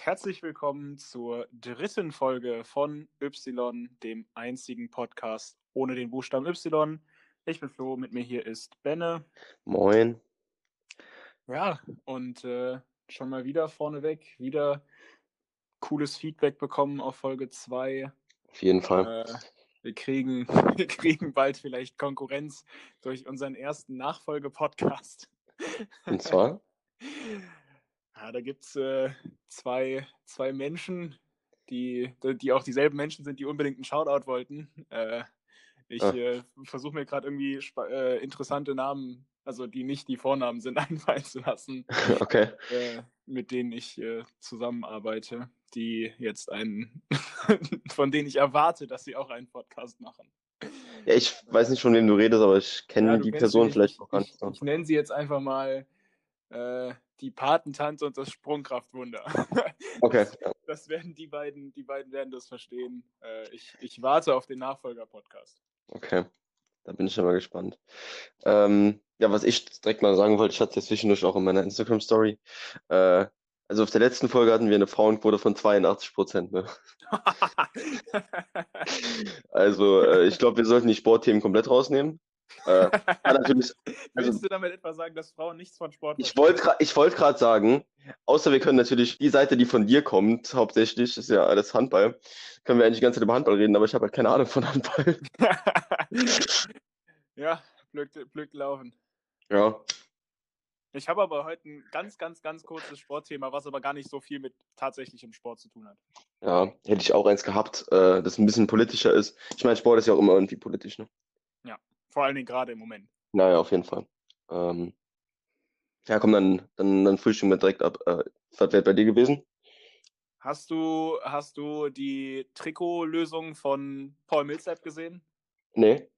Herzlich willkommen zur dritten Folge von Y, dem einzigen Podcast ohne den Buchstaben Y. Ich bin Flo, mit mir hier ist Benne. Moin. Ja, und äh, schon mal wieder vorneweg, wieder cooles Feedback bekommen auf Folge 2. Auf jeden Fall. Äh, wir, kriegen, wir kriegen bald vielleicht Konkurrenz durch unseren ersten Nachfolge-Podcast. Und zwar? Ja, da gibt es äh, zwei, zwei Menschen, die, die auch dieselben Menschen sind, die unbedingt einen Shoutout wollten. Äh, ich ah. äh, versuche mir gerade irgendwie äh, interessante Namen, also die nicht die Vornamen sind, einfallen zu lassen, okay. äh, mit denen ich äh, zusammenarbeite, die jetzt einen, von denen ich erwarte, dass sie auch einen Podcast machen. Ja, ich weiß nicht, von wem du redest, aber ich kenne ja, die Person vielleicht noch gar nicht. Ich, ich nenne sie jetzt einfach mal äh, die Patentante und das Sprungkraftwunder. Okay. Das, das, werden die beiden, die beiden werden das verstehen. Äh, ich, ich warte auf den Nachfolger-Podcast. Okay. Da bin ich schon mal gespannt. Ähm, ja, was ich direkt mal sagen wollte, ich hatte es zwischendurch auch in meiner Instagram-Story. Äh, also auf der letzten Folge hatten wir eine Frauenquote von 82 Prozent. Ne? also äh, ich glaube, wir sollten die Sportthemen komplett rausnehmen. Äh, natürlich, also, Willst du damit etwa sagen, dass Frauen nichts von Sport Ich wollte wollt gerade sagen, außer wir können natürlich die Seite, die von dir kommt, hauptsächlich, ist ja alles Handball, können wir eigentlich die ganze Zeit über Handball reden, aber ich habe halt keine Ahnung von Handball. ja, blöd, blöd gelaufen. Ja. Ich habe aber heute ein ganz, ganz, ganz kurzes Sportthema, was aber gar nicht so viel mit tatsächlichem Sport zu tun hat. Ja, hätte ich auch eins gehabt, äh, das ein bisschen politischer ist. Ich meine, Sport ist ja auch immer irgendwie politisch, ne? Ja. Vor allen Dingen gerade im Moment. Naja, auf jeden Fall. Ähm, ja, komm, dann, dann, dann frühstücken wir direkt ab. Äh, was wäre bei dir gewesen? Hast du, hast du die Trikotlösung von Paul Millsap gesehen? Nee.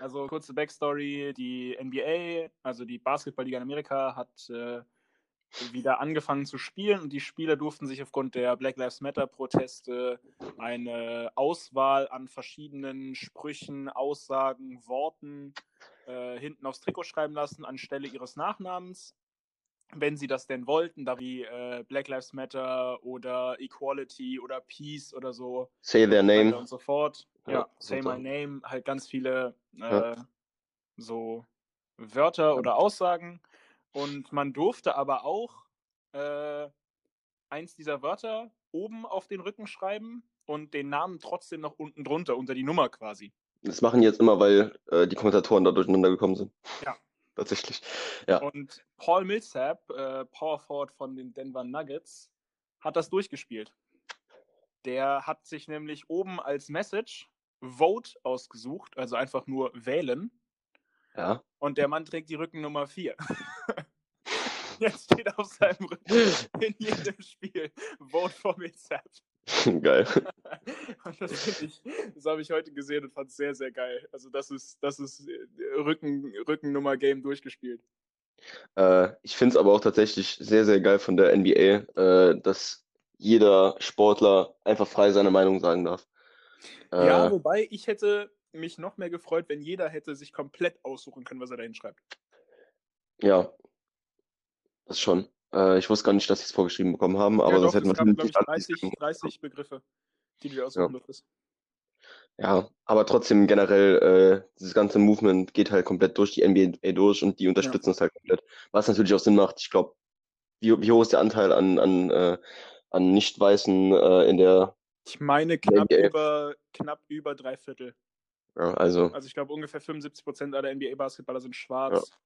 Also kurze Backstory, die NBA, also die Basketballliga in Amerika, hat äh, wieder angefangen zu spielen und die Spieler durften sich aufgrund der Black Lives Matter Proteste eine Auswahl an verschiedenen Sprüchen, Aussagen, Worten äh, hinten aufs Trikot schreiben lassen anstelle ihres Nachnamens, wenn sie das denn wollten, da wie äh, Black Lives Matter oder Equality oder Peace oder so. Say their name. Und so fort. Ja, ja say my name, halt ganz viele äh, ja. so Wörter oder Aussagen und man durfte aber auch äh, eins dieser Wörter oben auf den Rücken schreiben und den Namen trotzdem noch unten drunter, unter die Nummer quasi. Das machen jetzt immer, weil äh, die Kommentatoren da durcheinander gekommen sind. Ja. Tatsächlich. Ja. Und Paul Millsap, äh, Power Forward von den Denver Nuggets, hat das durchgespielt. Der hat sich nämlich oben als Message Vote ausgesucht, also einfach nur wählen. Ja. Und der Mann trägt die Rückennummer 4. Jetzt steht auf seinem Rücken in jedem Spiel Vote for Millsap. Geil. Das ich, das habe ich heute gesehen und fand es sehr, sehr geil. Also das ist, das ist äh, Rücken, Rückennummer-Game durchgespielt. Äh, ich finde es aber auch tatsächlich sehr, sehr geil von der NBA, äh, dass jeder Sportler einfach frei seine Meinung sagen darf. ja, äh, wobei ich hätte mich noch mehr gefreut, wenn jeder hätte sich komplett aussuchen können, was er da hinschreibt. Ja, das schon. Äh, ich wusste gar nicht, dass sie es vorgeschrieben bekommen haben, aber ja, das hätte man natürlich 30, 30 Begriffe, die du aussuchen ja. durftest. Ja, aber trotzdem generell, äh, dieses ganze Movement geht halt komplett durch die NBA durch und die unterstützen ja. es halt komplett. Was natürlich auch Sinn macht. Ich glaube, wie, wie hoch ist der Anteil an, an, äh, an Nicht-Weißen äh, in der. Ich meine knapp über, knapp über drei Viertel. Ja, also. Also ich glaube ungefähr 75 Prozent aller NBA-Basketballer sind schwarz. Ja.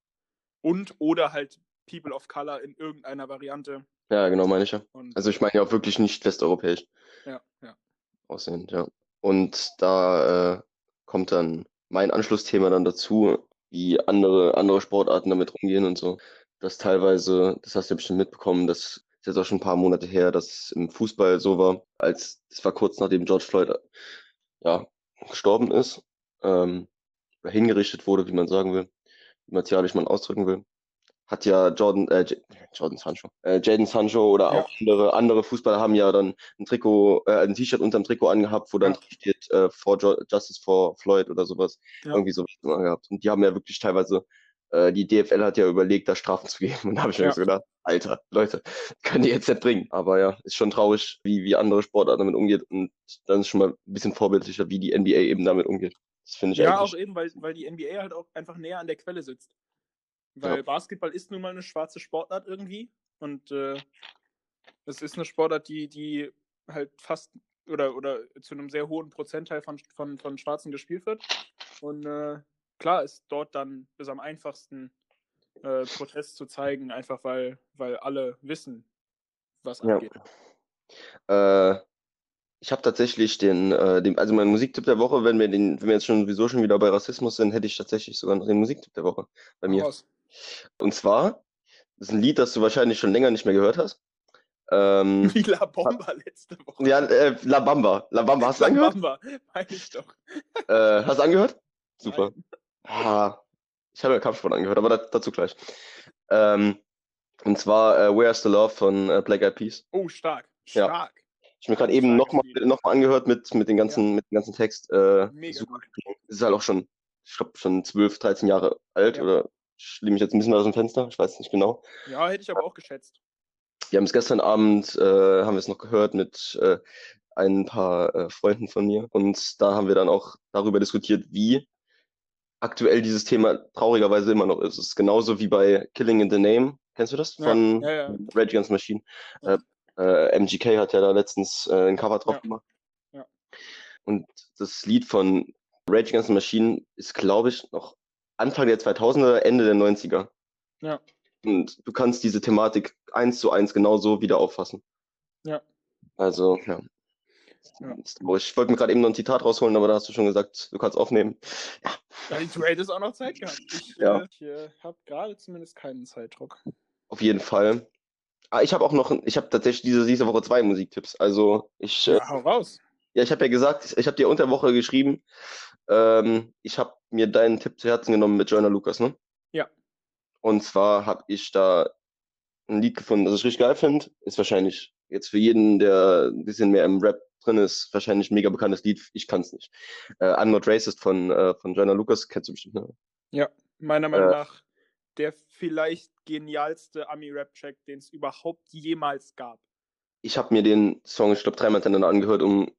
Und oder halt People of Color in irgendeiner Variante. Ja, genau, meine ich ja. Und also ich meine ja auch wirklich nicht westeuropäisch. Ja, ja. Aussehend, ja. Und da äh, kommt dann mein Anschlussthema dann dazu, wie andere, andere Sportarten damit umgehen und so. Das teilweise, das hast du ja bestimmt mitbekommen, das ist jetzt auch schon ein paar Monate her, dass es im Fußball so war, als das war kurz nachdem George Floyd ja, gestorben ist, ähm, hingerichtet wurde, wie man sagen will, wie martialisch man ausdrücken will. Hat ja Jordan, äh, Jordan Sancho, äh, Jaden Sancho oder Ja. auch andere, andere Fußballer haben ja dann ein Trikot, äh, ein T-Shirt unterm Trikot angehabt, wo dann Ja. steht, äh, for jo Justice for Floyd oder sowas. Ja. Irgendwie sowas angehabt. Und die haben ja wirklich teilweise, äh, die DFL hat ja überlegt, da Strafen zu geben. Und da habe ich mir Ja. so gedacht, Alter, Leute, können die jetzt nicht bringen. Aber ja, ist schon traurig, wie, wie andere Sportarten damit umgeht. Und dann ist schon mal ein bisschen vorbildlicher, wie die NBA eben damit umgeht. Das finde ich Ja, auch eben, weil, weil die NBA halt auch einfach näher an der Quelle sitzt. Weil Ja. Basketball ist nun mal eine schwarze Sportart irgendwie. Und äh, es ist eine Sportart, die, die halt fast oder, oder zu einem sehr hohen Prozentteil von, von, von Schwarzen gespielt wird. Und äh, klar ist dort dann bis am einfachsten äh, Protest zu zeigen, einfach weil, weil alle wissen, was Ja. abgeht. Äh, ich habe tatsächlich den, äh, den, also mein Musiktipp der Woche, wenn wir den, wenn wir jetzt schon sowieso schon wieder bei Rassismus sind, hätte ich tatsächlich sogar noch den Musiktipp der Woche bei mir. Raus. Und zwar, das ist ein Lied, das du wahrscheinlich schon länger nicht mehr gehört hast. Ähm, Wie La Bomba letzte Woche. ja, äh, La Bamba. La Bamba, hast du La angehört? Bamba, meine ich doch. Äh, hast du angehört? Super. Nein. Ah, ich habe ja Kampfsport angehört, aber da, dazu gleich. Ähm, und zwar äh, Where's the Love von äh, Black Eyed Peas. Oh, stark. Ja. Stark. Ich mir gerade eben nochmal noch mal angehört mit, mit, den ganzen, mit dem ganzen Text. Äh, Mega super. Ist halt auch schon, ich glaube, schon 12, 13 Jahre alt Ja. oder ich lehne mich jetzt ein bisschen aus dem Fenster, ich weiß nicht genau. Ja, hätte ich aber auch geschätzt. Wir haben es gestern Abend, äh, haben wir es noch gehört mit äh, ein paar äh, Freunden von mir und da haben wir dann auch darüber diskutiert, wie aktuell dieses Thema traurigerweise immer noch ist. Es ist genauso wie bei Killing in the Name. Kennst du das? Von ja, ja. Rage Against the Machine. Äh, äh, MGK hat ja da letztens äh, ein Cover drauf gemacht. Und das Lied von Rage Against the Machine ist, glaube ich, noch Anfang der 2000er, Ende der 90er. Ja. Und du kannst diese Thematik eins zu eins genauso wieder auffassen. Ja. Also, ja. Ja. Ist. Ich wollte mir gerade eben noch ein Zitat rausholen, aber da hast du schon gesagt, du kannst aufnehmen. Ja, du hättest auch noch Zeit gehabt. Ich, Ja. äh, ich äh, habe gerade zumindest keinen Zeitdruck. Auf jeden Fall. Ah, ich habe auch noch, ich habe tatsächlich diese, diese Woche zwei Musiktipps. Also ich, äh, Ja, hau raus. ja, ich habe ja gesagt, ich habe dir unter Woche geschrieben, ähm, ich habe mir deinen Tipp zu Herzen genommen mit Joyner Lucas, ne? Ja. Und zwar habe ich da ein Lied gefunden, das ich richtig geil finde. Ist wahrscheinlich jetzt für jeden, der ein bisschen mehr im Rap drin ist, wahrscheinlich ein mega bekanntes Lied. Ich kann's nicht. Äh, I'm Not Racist von, äh, von Joyner Lucas, kennst du bestimmt, ne? Meiner Meinung Äh. nach der vielleicht genialste Ami-Rap-Track, den es überhaupt jemals gab. Ich habe mir den Song, ich glaube, dreimal hintereinander angehört, um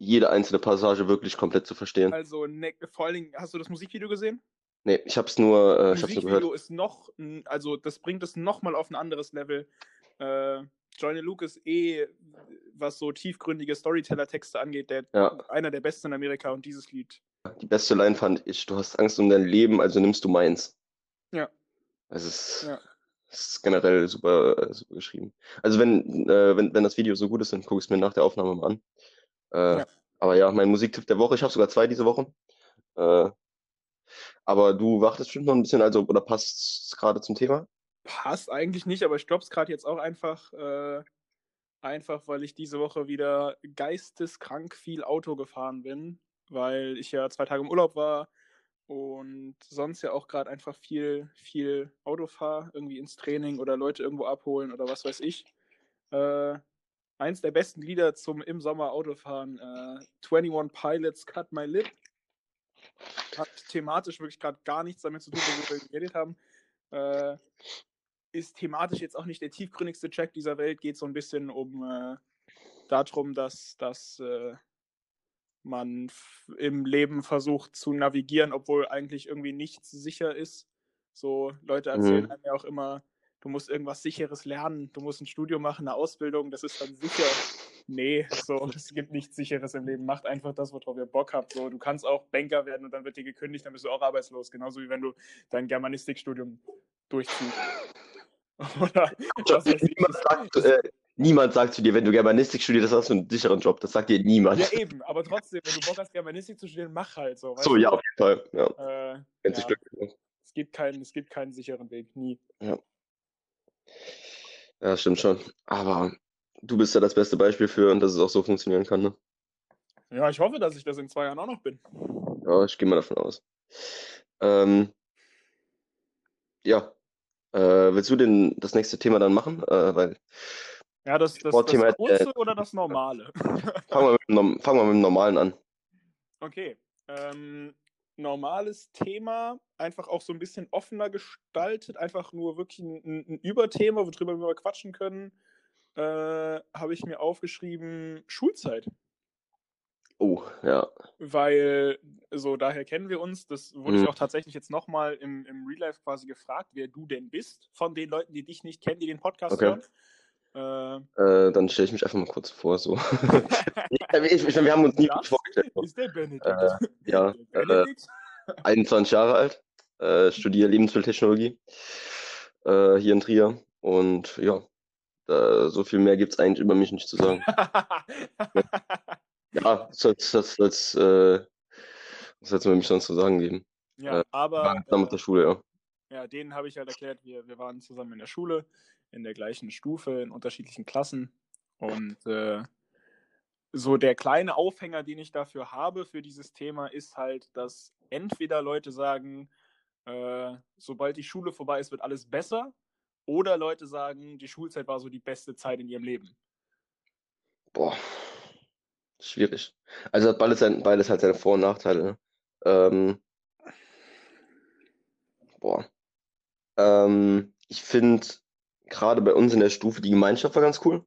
jede einzelne Passage wirklich komplett zu verstehen. Also, ne, vor allen Dingen, hast du das Musikvideo gesehen? Nee, ich hab's nur, äh, ich hab's nur Musikvideo gehört. ist noch, also das bringt es nochmal auf ein anderes Level. Äh, Johnny Luke ist eh, was so tiefgründige Storyteller-Texte angeht, der, Ja. einer der besten in Amerika und dieses Lied. Die beste Line fand ich, du hast Angst um dein Leben, also nimmst du meins. Ja. Es ist, Ja. es ist generell super, äh, super geschrieben. Also wenn, äh, wenn, wenn das Video so gut ist, dann gucke ich es mir nach der Aufnahme mal an. Äh, Ja. Aber ja, mein Musiktipp der Woche, ich habe sogar zwei diese Woche. Äh, aber du wartest bestimmt noch ein bisschen, also, oder passt es gerade zum Thema? Passt eigentlich nicht, aber ich glaube es gerade jetzt auch einfach, äh, einfach, weil ich diese Woche wieder geisteskrank viel Auto gefahren bin, weil ich ja zwei Tage im Urlaub war und sonst ja auch gerade einfach viel, viel Auto fahre, irgendwie ins Training oder Leute irgendwo abholen oder was weiß ich. Äh, eins der besten Lieder zum im Sommer Autofahren, äh, 21 Pilots Cut My Lip. Hat thematisch wirklich gerade gar nichts damit zu tun, worüber wir geredet haben. Äh, ist thematisch jetzt auch nicht der tiefgründigste Track dieser Welt, geht so ein bisschen um äh, darum, dass, dass äh, man im Leben versucht zu navigieren, obwohl eigentlich irgendwie nichts sicher ist. So Leute erzählen Mhm. einem ja auch immer, du musst irgendwas Sicheres lernen, du musst ein Studium machen, eine Ausbildung, das ist dann sicher. Nee, so, es gibt nichts Sicheres im Leben. Macht einfach das, worauf ihr Bock habt. So, du kannst auch Banker werden und dann wird dir gekündigt, dann bist du auch arbeitslos. Genauso wie wenn du dein Germanistikstudium durchziehst. Oder ich. Niemand sagt, äh, niemand sagt zu dir, wenn du Germanistik studierst, hast du einen sicheren Job. Das sagt dir niemand. Ja, eben, aber trotzdem, wenn du Bock hast, Germanistik zu studieren, mach halt so. so, du? ja, auf jeden Fall. Ja, Äh, ja, es, gibt keinen, es gibt keinen sicheren Weg, nie. Ja, stimmt schon. Aber du bist ja das beste Beispiel für, dass es auch so funktionieren kann, ne? Ja, ich hoffe, dass ich das in zwei Jahren auch noch bin. Ja, ich gehe mal davon aus. Ähm, ja, Äh, willst du denn das nächste Thema dann machen? Äh, weil Ja, das, das, das Sportthema äh, kurze oder das normale? fangen wir mit, fangen wir mit dem Normalen an. Okay. Ähm, normales Thema, einfach auch so ein bisschen offener gestaltet, einfach nur wirklich ein, ein, Überthema, worüber wir mal quatschen können. Äh, Habe ich mir aufgeschrieben, Schulzeit. Oh, ja. Weil, so daher kennen wir uns. Das wurde ich Mhm. auch tatsächlich jetzt nochmal im, im Real Life quasi gefragt, wer du denn bist, von den Leuten, die dich nicht kennen, die den Podcast Okay. hören. Äh, Äh, dann stelle ich mich einfach mal kurz vor. So. ich, ich, wir haben uns nie das vorgestellt. ist der Benedikt. Äh, ja, Der äh, Benedikt. 21 Jahre alt, äh, studiere Lebensmitteltechnologie äh, hier in Trier. Und ja, da, so viel mehr gibt es eigentlich über mich nicht zu sagen. Ja, das, das, das, äh, was soll es über mich sonst zu sagen geben? ja, Äh, aber zusammen mit der Schule, ja. Ja, denen habe ich halt erklärt, wir, wir waren zusammen in der Schule, in der gleichen Stufe, in unterschiedlichen Klassen. Und äh, so der kleine Aufhänger, den ich dafür habe für dieses Thema, ist halt, dass entweder Leute sagen, äh, sobald die Schule vorbei ist, wird alles besser, oder Leute sagen, die Schulzeit war so die beste Zeit in ihrem Leben. Boah, schwierig. Also beides, sein, beides halt seine Vor- und Nachteile. Ne? Ähm, boah. Ähm, ich finde gerade bei uns in der Stufe die Gemeinschaft war ganz cool.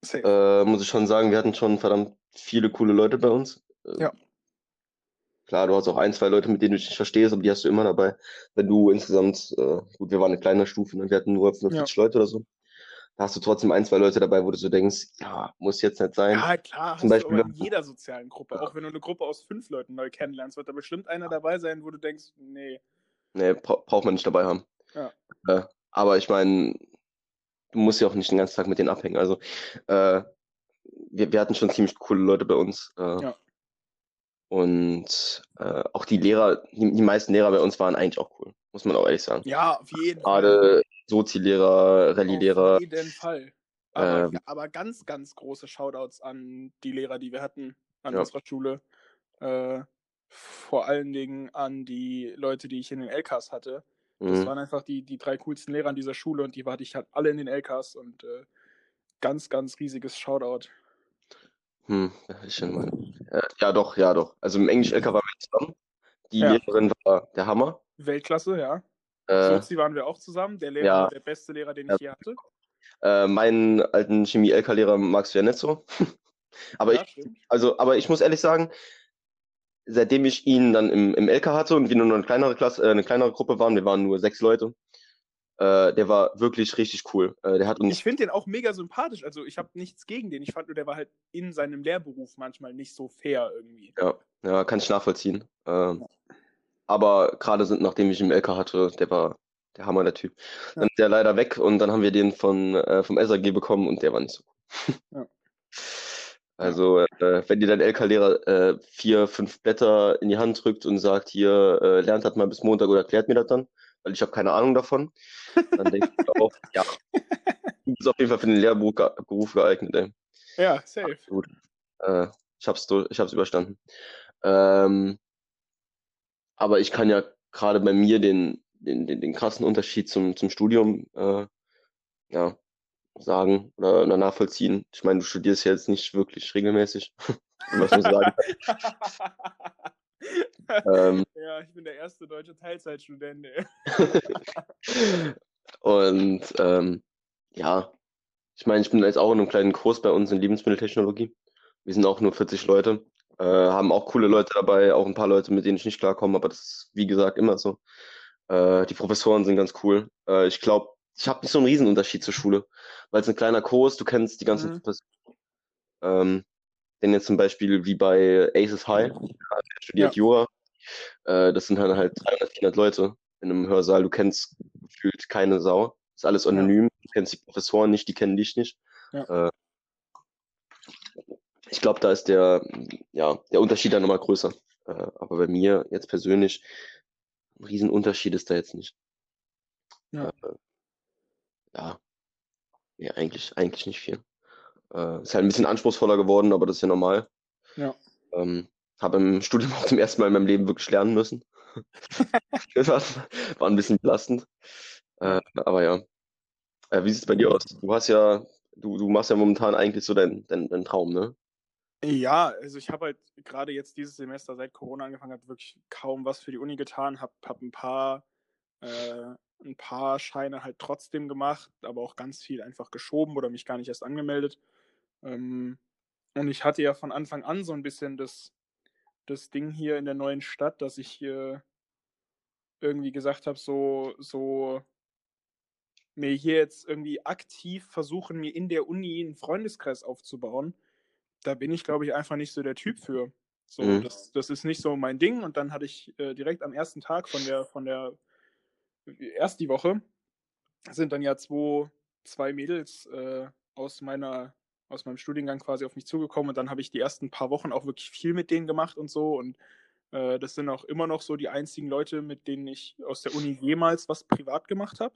Safe. Äh, muss ich schon sagen, wir hatten schon verdammt viele coole Leute bei uns. Äh, Ja. Klar, du hast auch ein, zwei Leute, mit denen du dich nicht verstehst, aber die hast du immer dabei. Wenn du insgesamt, äh, gut, wir waren eine kleine Stufe, ne? wir hatten nur 45 Leute oder so. Da hast du trotzdem ein, zwei Leute dabei, wo du so denkst, ja, muss jetzt nicht sein. Ja, klar, hast Zum du Beispiel- in jeder sozialen Gruppe. Auch wenn du eine Gruppe aus fünf Leuten neu kennenlernst, wird da bestimmt einer dabei sein, wo du denkst, nee. Nee, bra braucht man nicht dabei haben. Ja. Aber ich meine, du musst ja auch nicht den ganzen Tag mit denen abhängen. Also, äh, wir, wir hatten schon ziemlich coole Leute bei uns. Äh, Ja. Und äh, auch die Lehrer, die, die meisten Lehrer bei uns waren eigentlich auch cool, muss man auch ehrlich sagen. Ja, auf jeden Fall. Gerade Sozi-Lehrer, Rallye-Lehrer. Auf jeden Fall. Aber, Ähm. aber ganz, ganz große Shoutouts an die Lehrer, die wir hatten an Ja. unserer Schule. Äh, vor allen Dingen an die Leute, die ich in den LKs hatte. Das Mhm. waren einfach die, die drei coolsten Lehrer an dieser Schule und die hatte ich halt alle in den LKs und äh, ganz, ganz riesiges Shoutout. Hm, ja, ich schon mal. Äh, ja, doch, ja, doch. Also im Englisch-LK waren wir zusammen. Die Ja. Lehrerin war der Hammer. Weltklasse, ja. Äh, Sozi waren wir auch zusammen. Der Lehrer ja. war der beste Lehrer, den Ja. ich je hatte. äh, meinen alten Chemie-LK-Lehrer magst du ja nicht so. Aber ich, stimmt. also, aber ich muss ehrlich sagen, seitdem ich ihn dann im, im LK hatte und wir nur noch eine kleinere Klasse, äh, eine kleinere Gruppe waren, wir waren nur sechs Leute, äh, der war wirklich richtig cool. Äh, der hat uns Ich finde den auch mega sympathisch. Also ich habe nichts gegen den. Ich fand nur, der war halt in seinem Lehrberuf manchmal nicht so fair irgendwie. Ja, ja, kann ich nachvollziehen. Ähm, aber gerade sind, nachdem ich ihn im LK hatte, der war der Hammer, der Typ. Dann ist der leider weg und dann haben wir den von, äh, vom SAG bekommen und der war nicht so cool. Ja. Also, äh, wenn dir dein LK-Lehrer äh, vier, fünf Blätter in die Hand drückt und sagt, hier, äh, lernt das mal bis Montag oder erklärt mir das dann, weil ich habe keine Ahnung davon, dann denke ich auch, ja, du bist auf jeden Fall für den Lehrberuf ge Beruf geeignet, ey. Ja, safe. Gut. Äh, ich hab's, ich hab's überstanden. Ähm, aber ich kann ja gerade bei mir den, den, den, den krassen Unterschied zum, zum Studium äh, ja, sagen oder, oder nachvollziehen. Ich meine, du studierst ja jetzt nicht wirklich regelmäßig, was man sagen. Ähm, ja, ich bin der erste deutsche Teilzeitstudent. Und ähm, ja, ich meine, ich bin jetzt auch in einem kleinen Kurs bei uns in Lebensmitteltechnologie. Wir sind auch nur 40 Leute, äh, haben auch coole Leute dabei, auch ein paar Leute, mit denen ich nicht klarkomme, aber das ist, wie gesagt, immer so. Äh, die Professoren sind ganz cool. Äh, ich glaube, ich habe nicht so einen Riesenunterschied zur Schule, weil es ein kleiner Kurs, du kennst die ganzen Mhm. Professoren. Ähm, denn jetzt zum Beispiel wie bei Aces High, der studiert Ja. Jura, äh, das sind dann halt 300, 400 Leute in einem Hörsaal, du kennst gefühlt keine Sau, ist alles anonym, du kennst die Professoren nicht, die kennen dich nicht. Ja. Äh, ich glaube, da ist der, ja, der Unterschied dann nochmal größer. Äh, aber bei mir jetzt persönlich, ein Riesenunterschied ist da jetzt nicht. Ja. Äh. Nee, eigentlich, eigentlich nicht viel. Äh, ist halt ein bisschen anspruchsvoller geworden, aber das ist ja normal. Ja. Ähm, habe im Studium auch zum ersten Mal in meinem Leben wirklich lernen müssen. war, war ein bisschen belastend. Äh, aber ja. Äh, wie sieht es bei dir aus? Du hast ja, du, du machst ja momentan eigentlich so deinen dein, dein Traum, ne? Ja, also ich habe halt gerade jetzt dieses Semester, seit Corona angefangen hat, wirklich kaum was für die Uni getan, habe hab ein paar äh, ein paar Scheine halt trotzdem gemacht, aber auch ganz viel einfach geschoben oder mich gar nicht erst angemeldet. Ähm, und ich hatte ja von Anfang an so ein bisschen das, das Ding hier in der neuen Stadt, dass ich äh, irgendwie gesagt habe, so, so mir hier jetzt irgendwie aktiv versuchen, mir in der Uni einen Freundeskreis aufzubauen. Da bin ich, glaube ich, einfach nicht so der Typ für. So, mhm. das, das ist nicht so mein Ding. Und dann hatte ich äh, direkt am ersten Tag von der, von der erst die Woche sind dann ja zwei, zwei Mädels äh, aus meiner aus meinem Studiengang quasi auf mich zugekommen und dann habe ich die ersten paar Wochen auch wirklich viel mit denen gemacht und so und äh, das sind auch immer noch so die einzigen Leute, mit denen ich aus der Uni jemals was privat gemacht habe.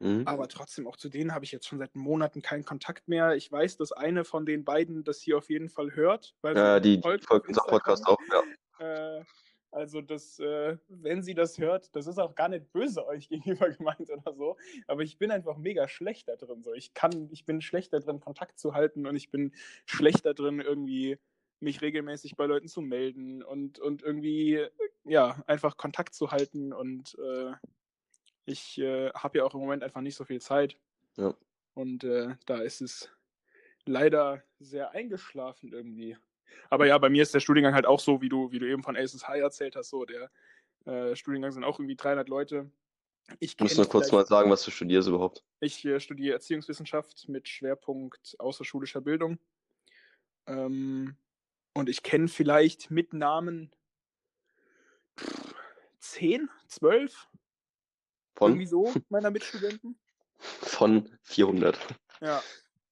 Mhm. Aber trotzdem, auch zu denen habe ich jetzt schon seit Monaten keinen Kontakt mehr. Ich weiß, dass eine von den beiden das hier auf jeden Fall hört. Weil ja, die folgt unser Podcast auch, ja. Äh, also das, äh, wenn sie das hört, das ist auch gar nicht böse euch gegenüber gemeint oder so, aber ich bin einfach mega schlecht da drin. So. Ich kann, ich bin schlecht da drin, Kontakt zu halten und ich bin schlecht da drin, irgendwie mich regelmäßig bei Leuten zu melden und, und irgendwie, ja, einfach Kontakt zu halten und äh, ich äh, habe ja auch im Moment einfach nicht so viel Zeit. Ja. Und äh, da ist es leider sehr eingeschlafen irgendwie. Aber ja, bei mir ist der Studiengang halt auch so, wie du, wie du eben von Aces High erzählt hast. So, der äh, Studiengang sind auch irgendwie 300 Leute. Ich muss nur kurz mal sagen, was du studierst überhaupt. Ich äh, studiere Erziehungswissenschaft mit Schwerpunkt außerschulischer Bildung. Ähm, und ich kenne vielleicht mit Namen 10, 12 von irgendwie so meiner Mitstudenten. Von 400. Ja,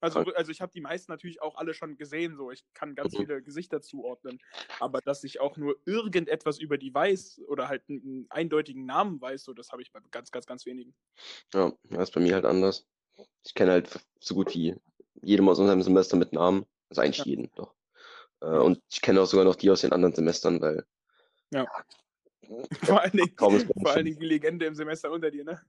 also, also ich habe die meisten natürlich auch alle schon gesehen, so ich kann ganz mhm. viele Gesichter zuordnen, aber dass ich auch nur irgendetwas über die weiß oder halt einen eindeutigen Namen weiß, so das habe ich bei ganz, ganz, ganz wenigen. Ja, das ist bei mir halt anders. Ich kenne halt so gut wie jedem aus unserem Semester mit Namen, also eigentlich ja. jeden, doch. Äh, und ich kenne auch sogar noch die aus den anderen Semestern, weil. Ja. Vor allen, Dingen, vor allen Dingen die Legende im Semester unter dir, ne?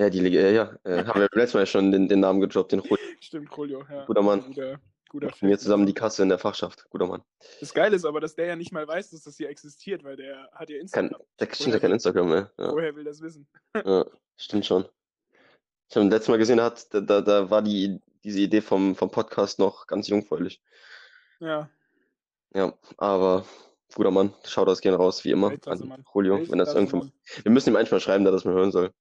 Ja, die Liga, ja. Äh, haben wir letztes Mal schon den, den Namen gedroppt, den Julio. Stimmt, Julio, ja. Guter Mann. Guter, guter Mit mir zusammen die Kasse in der Fachschaft. Guter Mann. Das Geile ist aber, dass der ja nicht mal weiß, dass das hier existiert, weil der hat ja Instagram. Kein, der stimmt ja kein Instagram mehr. Ja. Woher will das wissen? ja, stimmt schon. Ich habe ihn letztes Mal gesehen, hat, da, da, da war die, diese Idee vom, vom Podcast noch ganz jungfräulich. Ja. Ja, aber guter Mann. Schaut das gerne raus, wie immer, an Julio, wenn das irgendwo. Wir müssen ihm einfach schreiben, dass das mal hören soll.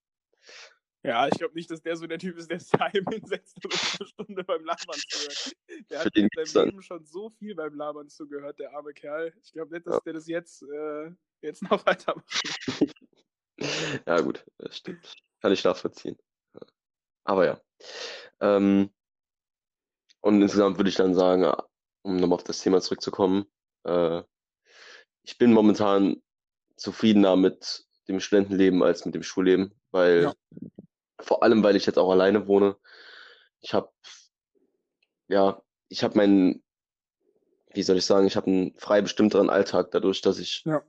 Ja, ich glaube nicht, dass der so der Typ ist, der sich daheim hinsetzt und eine Stunde beim Labern zuhört. Der hat in seinem Leben schon so viel beim Labern zugehört, der arme Kerl. Ich glaube nicht, dass ja. der das jetzt, äh, jetzt noch weitermacht. ja, gut, das stimmt. Kann ich nachvollziehen. Aber ja. Ähm, und insgesamt würde ich dann sagen, um nochmal auf das Thema zurückzukommen, äh, ich bin momentan zufriedener mit dem Studentenleben als mit dem Schulleben, weil ja. Vor allem, weil ich jetzt auch alleine wohne. Ich habe, ja, ich habe meinen, wie soll ich sagen, ich habe einen frei bestimmteren Alltag dadurch, dass ich, ja.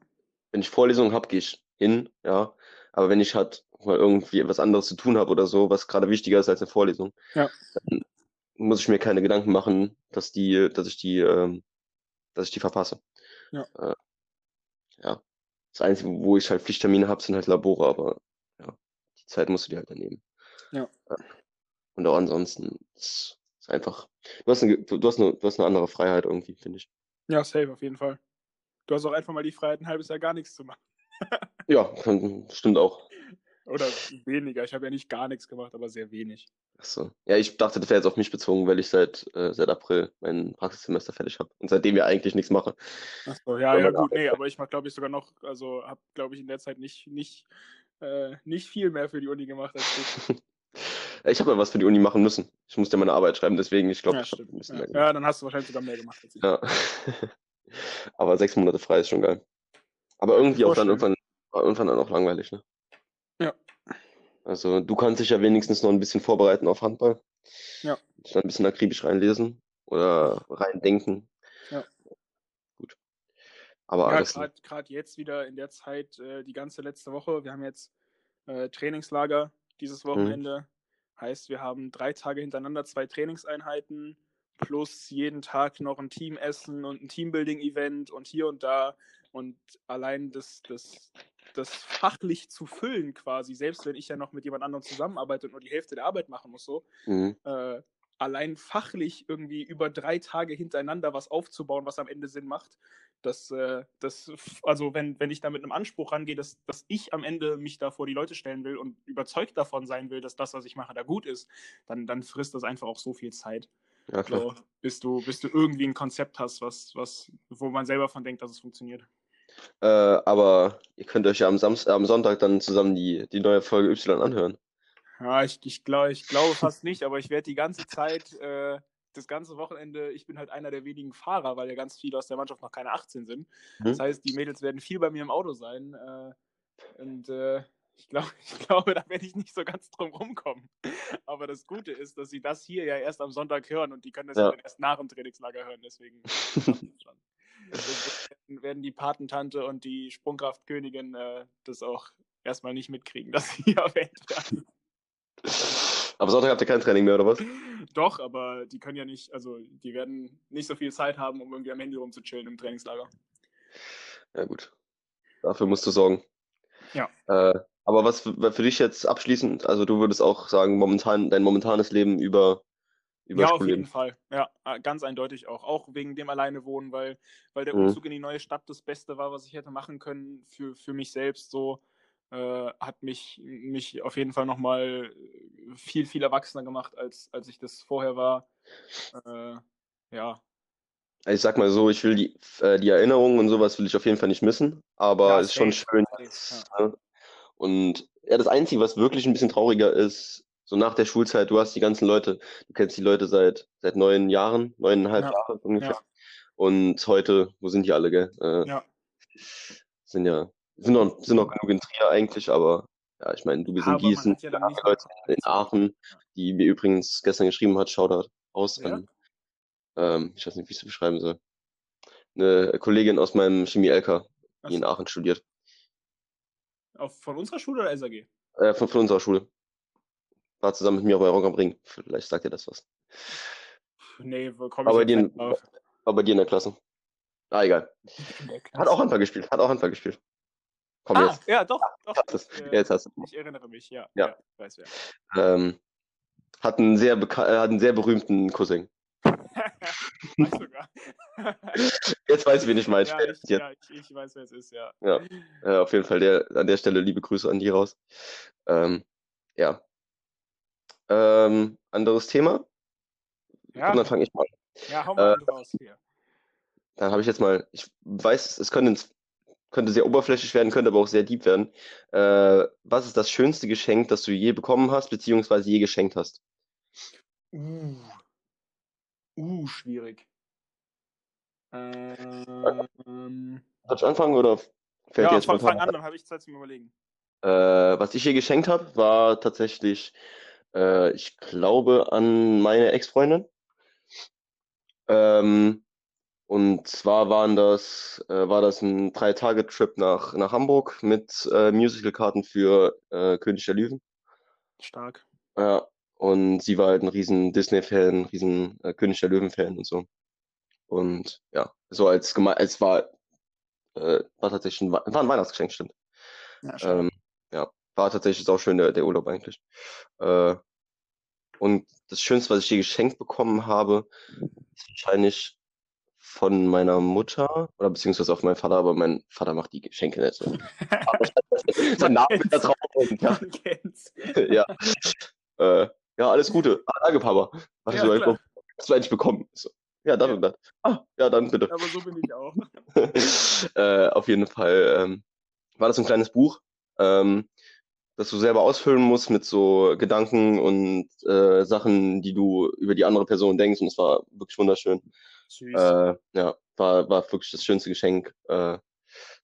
wenn ich Vorlesungen habe, gehe ich hin, ja. Aber wenn ich halt mal irgendwie was anderes zu tun habe oder so, was gerade wichtiger ist als eine Vorlesung, ja. dann muss ich mir keine Gedanken machen, dass die, dass ich die, ähm, dass ich die verpasse. Ja. Äh, ja. Das Einzige, wo ich halt Pflichttermine habe, sind halt Labore, aber Zeit musst du dir halt dann nehmen. Ja. Und auch ansonsten ist es einfach, du hast, eine, du, hast eine, du hast eine andere Freiheit irgendwie, finde ich. Ja, safe, auf jeden Fall. Du hast auch einfach mal die Freiheit, ein halbes Jahr gar nichts zu machen. ja, stimmt auch. Oder weniger. Ich habe ja nicht gar nichts gemacht, aber sehr wenig. Achso. Ja, ich dachte, das wäre jetzt auf mich bezogen, weil ich seit, äh, seit April mein Praxissemester fertig habe. Und seitdem wir eigentlich nichts machen. Achso, ja, ja, gut, nee, aber ich mache, glaube ich, sogar noch, also habe, glaube ich, in der Zeit nicht, nicht äh, nicht viel mehr für die Uni gemacht als du. ich habe mal was für die Uni machen müssen. Ich musste meine Arbeit schreiben, deswegen, ich glaube, ja, ich habe ein bisschen ja. mehr gemacht. Ja, dann hast du wahrscheinlich sogar mehr gemacht als ich. Ja. Aber sechs Monate frei ist schon geil. Aber irgendwie auch dann irgendwann, irgendwann dann auch langweilig, ne? Ja. Also du kannst dich ja wenigstens noch ein bisschen vorbereiten auf Handball. Ja. Dich dann ein bisschen akribisch reinlesen oder reindenken. Aber ja, gerade jetzt wieder in der Zeit, äh, die ganze letzte Woche, wir haben jetzt äh, Trainingslager dieses Wochenende. Mhm. Heißt, wir haben drei Tage hintereinander zwei Trainingseinheiten plus jeden Tag noch ein Teamessen und ein Teambuilding-Event und hier und da. Und allein das, das, das fachlich zu füllen quasi, selbst wenn ich ja noch mit jemand anderem zusammenarbeite und nur die Hälfte der Arbeit machen muss, so, mhm. äh, allein fachlich irgendwie über drei Tage hintereinander was aufzubauen, was am Ende Sinn macht, dass, äh, das, also wenn, wenn ich da mit einem Anspruch rangehe, dass, dass ich am Ende mich da vor die Leute stellen will und überzeugt davon sein will, dass das, was ich mache, da gut ist, dann, dann frisst das einfach auch so viel Zeit. Ja, klar. So, bis, du, bis du irgendwie ein Konzept hast, was, was, wo man selber von denkt, dass es funktioniert. Äh, aber ihr könnt euch ja am, Samstag, am Sonntag dann zusammen die, die neue Folge Y anhören. Ja, ich, ich glaube ich glaub fast nicht, aber ich werde die ganze Zeit, äh, das ganze Wochenende, ich bin halt einer der wenigen Fahrer, weil ja ganz viele aus der Mannschaft noch keine 18 sind. Mhm. Das heißt, die Mädels werden viel bei mir im Auto sein. Äh, und äh, ich, glaub, ich glaube, da werde ich nicht so ganz drum rumkommen. Aber das Gute ist, dass sie das hier ja erst am Sonntag hören und die können das ja. erst nach dem Trainingslager hören. Deswegen Deswegen werden die Patentante und die Sprungkraftkönigin äh, das auch erstmal nicht mitkriegen, dass sie erwähnt werden. Aber Sonntag habt ihr kein Training mehr, oder was? Doch, aber die können ja nicht, also die werden nicht so viel Zeit haben, um irgendwie am Handy rumzuchillen im Trainingslager. Ja, gut. Dafür musst du sorgen. Ja. Äh, aber was für, für, dich jetzt abschließend, also du würdest auch sagen, momentan, dein momentanes Leben über, über Ja, auf jeden Fall. Ja, äh, ganz eindeutig auch. Auch wegen dem Alleinewohnen, weil, weil der mhm. Umzug in die neue Stadt das Beste war, was ich hätte machen können für, für mich selbst. So äh, hat mich, mich auf jeden Fall nochmal viel, viel erwachsener gemacht, als, als ich das vorher war. Äh, ja, also ich sag mal so, ich will die, äh, die Erinnerungen und sowas will ich auf jeden Fall nicht missen, aber ja, es ist schon schön. Ja. Ne? Und ja, das Einzige, was wirklich ein bisschen trauriger ist, so nach der Schulzeit, du hast die ganzen Leute, du kennst die Leute seit seit neun Jahren, neuneinhalb ja. Jahre ungefähr. Ja. Und heute, wo sind die alle, gell? Äh, ja. Sind ja, sind noch, sind noch genug in Trier eigentlich, aber ja, ich meine, du bist in Gießen, ja Leute in Aachen, die mir übrigens gestern geschrieben hat, Shoutout aus an ähm, ich weiß nicht, wie ich es beschreiben soll. Eine Kollegin aus meinem Chemie-LK, die in Aachen studiert. Auf, von unserer Schule oder SAG? Äh, von, von unserer Schule. War zusammen mit mir auf Rock am Ring. Vielleicht sagt ihr das was. Nee, ich aber, die in, aber die in der Klasse. Ah, egal. Hat auch Handball gespielt. Hat auch Handball gespielt. Komm ah, jetzt. Ja, doch. doch. Das, äh, jetzt hast du. Ich erinnere mich, ja. Ja. ja weiß wer. Ähm, hat, einen sehr äh, hat einen sehr berühmten Cousin weiß sogar. Jetzt weiß ich, wen ich meine. Ja, ich, ja, ich, ich, weiß, wer es ist, ja. Ja, ja auf jeden Fall der, an der Stelle liebe Grüße an die raus. Ähm, ja. Ähm, anderes Thema? Ja. Komm, dann fange ich mal an. Ja, hau mal äh, raus hier. Dann habe ich jetzt mal, ich weiß, es könnte, könnte sehr oberflächlich werden, könnte aber auch sehr deep werden. Äh, was ist das schönste Geschenk, das du je bekommen hast, beziehungsweise je geschenkt hast? Uh, Uh, schwierig. Ähm, Soll ich anfangen oder fällt ja, jetzt fang, fang an, dann habe ich Zeit zum Überlegen. Äh, was ich hier geschenkt habe, war tatsächlich, äh, ich glaube, an meine Ex-Freundin. Ähm, und zwar waren das, äh, war das ein Drei-Tage-Trip nach, nach Hamburg mit äh, Musical-Karten für äh, König der Löwen. Stark. Ja, und sie war halt ein riesen Disney-Fan, riesen äh, König der Löwen-Fan und so. Und ja, so als es war, äh, war tatsächlich ein, war ein Weihnachtsgeschenk, stimmt. Ja, ähm, ja, war tatsächlich auch schön der, der Urlaub eigentlich. Äh, und das Schönste, was ich je geschenkt bekommen habe, ist wahrscheinlich von meiner Mutter oder beziehungsweise auf meinen Vater, aber mein Vater macht die Geschenke nicht so. Sein Name ist da drauf. Ja. ja. Äh, ja, alles Gute. Ah, danke, Papa. Hast, ja, du, hast du eigentlich bekommen? So. Ja, dann ja. und dann. Ah, ja, dann bitte. Aber so bin ich auch. äh, auf jeden Fall ähm, war das ein kleines Buch, ähm, das du selber ausfüllen musst mit so Gedanken und äh, Sachen, die du über die andere Person denkst. Und es war wirklich wunderschön. Süß. Äh, ja, war, war wirklich das schönste Geschenk, äh,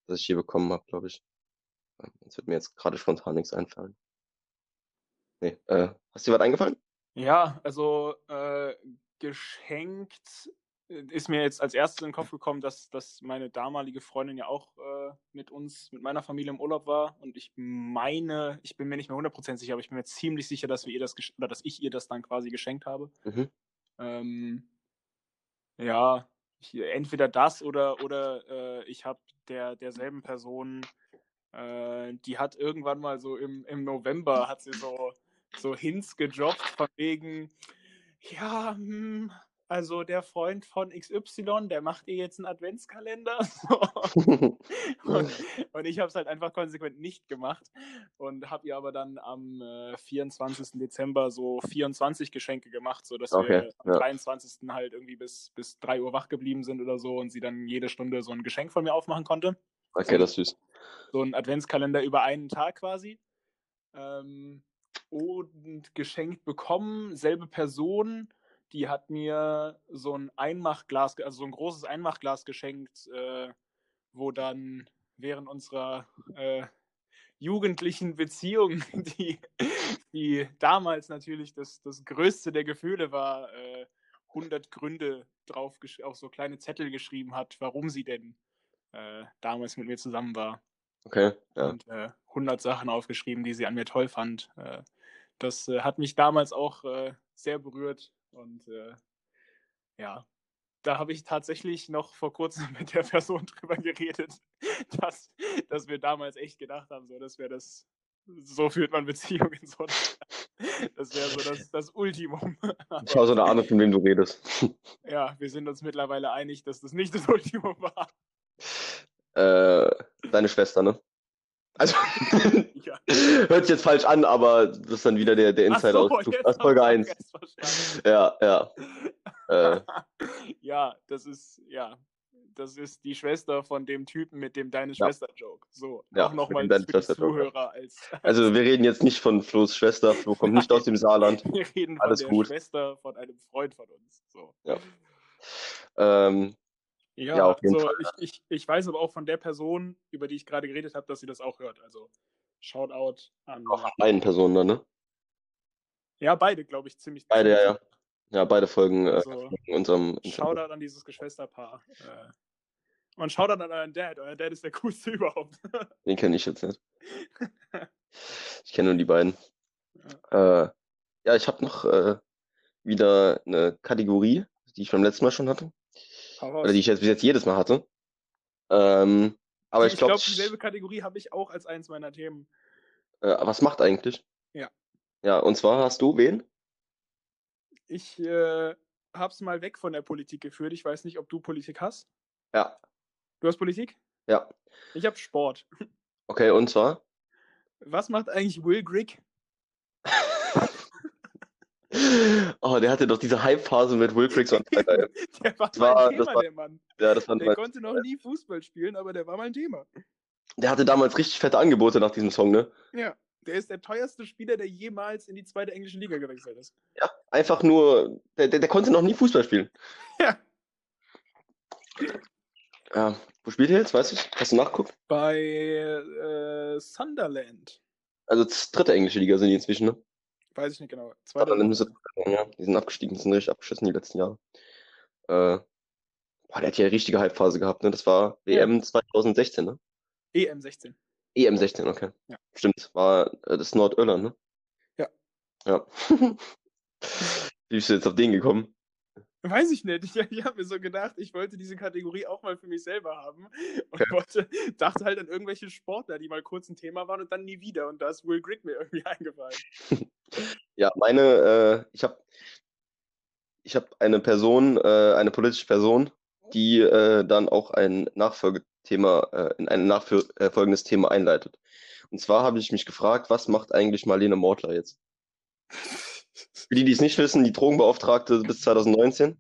das ich je bekommen habe, glaube ich. Jetzt wird mir jetzt gerade spontan nichts einfallen. Nee, äh, hast dir was eingefallen? Ja, also äh, geschenkt ist mir jetzt als erstes in den Kopf gekommen, dass, dass meine damalige Freundin ja auch äh, mit uns, mit meiner Familie im Urlaub war. Und ich meine, ich bin mir nicht mehr 100% sicher, aber ich bin mir ziemlich sicher, dass wir ihr das oder dass ich ihr das dann quasi geschenkt habe. Mhm. Ähm, ja, ich, entweder das oder, oder äh, ich habe der, derselben Person, äh, die hat irgendwann mal so im, im November hat sie so, so Hints gedroppt von wegen, ja, hm, also der Freund von XY, der macht ihr jetzt einen Adventskalender. und, und, ich habe es halt einfach konsequent nicht gemacht und habe ihr aber dann am äh, 24. Dezember so 24 Geschenke gemacht, sodass okay, wir am ja. 23. halt irgendwie bis, bis 3 Uhr wach geblieben sind oder so und sie dann jede Stunde so ein Geschenk von mir aufmachen konnte. Okay, das ist süß. So ein Adventskalender über einen Tag quasi. Ähm, und geschenkt bekommen, selbe Person die hat mir so ein Einmachglas, also so ein großes Einmachglas geschenkt, äh, wo dann während unserer äh, jugendlichen Beziehung, die, die damals natürlich das, das größte der Gefühle war, äh, 100 Gründe drauf, auf so kleine Zettel geschrieben hat, warum sie denn äh, damals mit mir zusammen war. Okay, ja. Und äh, 100 Sachen aufgeschrieben, die sie an mir toll fand. Äh, das äh, hat mich damals auch äh, sehr berührt und äh, ja, da habe ich tatsächlich noch vor kurzem mit der Person drüber geredet, dass, dass wir damals echt gedacht haben, so, dass wir das, so führt man Beziehungen. So, das wäre so das, das Ultimum. Ich habe so eine Ahnung, von wem du redest. Ja, wir sind uns mittlerweile einig, dass das nicht das Ultimum war. Äh, deine Schwester, ne? Also, ja. hört sich jetzt falsch an, aber das ist dann wieder der, der Insider so, aus, aus Folge 1. Ja, ja. Äh. ja, das ist, ja, das ist die Schwester von dem Typen mit dem Deine Schwester-Joke. So, ja, auch nochmal für die Zuhörer als, als, Also, wir reden jetzt nicht von Flo's Schwester, Flo kommt nicht aus dem Saarland. Wir reden Alles von der gut. Schwester von einem Freund von uns. So. Ja. Ähm, ja, ja also ich, ich, ich weiß aber auch von der Person, über die ich gerade geredet habe, dass sie das auch hört. Also Shoutout an. Auch einen Person dann, ne? Ja, beide, glaube ich, ziemlich. Beide, ja, ja. Ja, beide folgen äh, also, unserem. Shoutout an dieses Geschwisterpaar. Äh, und Shoutout an euren Dad. Euer Dad ist der coolste überhaupt. Den kenne ich jetzt nicht. ich kenne nur die beiden. Ja, äh, ja ich habe noch äh, wieder eine Kategorie, die ich beim letzten Mal schon hatte. Oder die ich jetzt bis jetzt jedes Mal hatte. Ähm, aber ich, ich glaube. Ich glaube, dieselbe Kategorie habe ich auch als eins meiner Themen. Äh, was macht eigentlich? Ja. Ja, und zwar hast du wen? Ich äh, habe es mal weg von der Politik geführt. Ich weiß nicht, ob du Politik hast. Ja. Du hast Politik? Ja. Ich habe Sport. Okay, und zwar? Was macht eigentlich Will Grigg? Oh, der hatte doch diese Hype-Phase mit Will Cricks und Der war, das war, Thema, war, der Mann. Ja, das war der konnte noch nie Fußball spielen, aber der war mal ein Thema. Der hatte damals richtig fette Angebote nach diesem Song, ne? Ja, der ist der teuerste Spieler, der jemals in die zweite englische Liga gewechselt ist. Ja, einfach nur, der, der, der konnte noch nie Fußball spielen. Ja. Ja, wo spielt er jetzt, weißt du? Hast du nachguckt? Bei äh, Sunderland. Also dritte englische Liga sind die inzwischen, ne? Weiß ich nicht genau. Zweite ja, die sind abgestiegen, die sind richtig abgeschissen die letzten Jahre. Äh, boah, der hat ja eine richtige Halbphase gehabt, ne? Das war WM ja. 2016, ne? EM 16. EM 16, okay. Ja. Stimmt, war äh, das Nordirland, ne? Ja. Ja. Wie bist du jetzt auf den gekommen? Weiß ich nicht. Ich, ich habe mir so gedacht, ich wollte diese Kategorie auch mal für mich selber haben und okay. wollte, dachte halt an irgendwelche Sportler, die mal kurz ein Thema waren und dann nie wieder. Und da ist Will Grigg mir irgendwie eingefallen. ja, meine, äh, ich habe ich hab eine Person, äh, eine politische Person, die äh, dann auch ein Nachfolgethema, äh, in ein nachfolgendes äh, Thema einleitet. Und zwar habe ich mich gefragt, was macht eigentlich Marlene Mortler jetzt? Für die, die es nicht wissen, die Drogenbeauftragte bis 2019.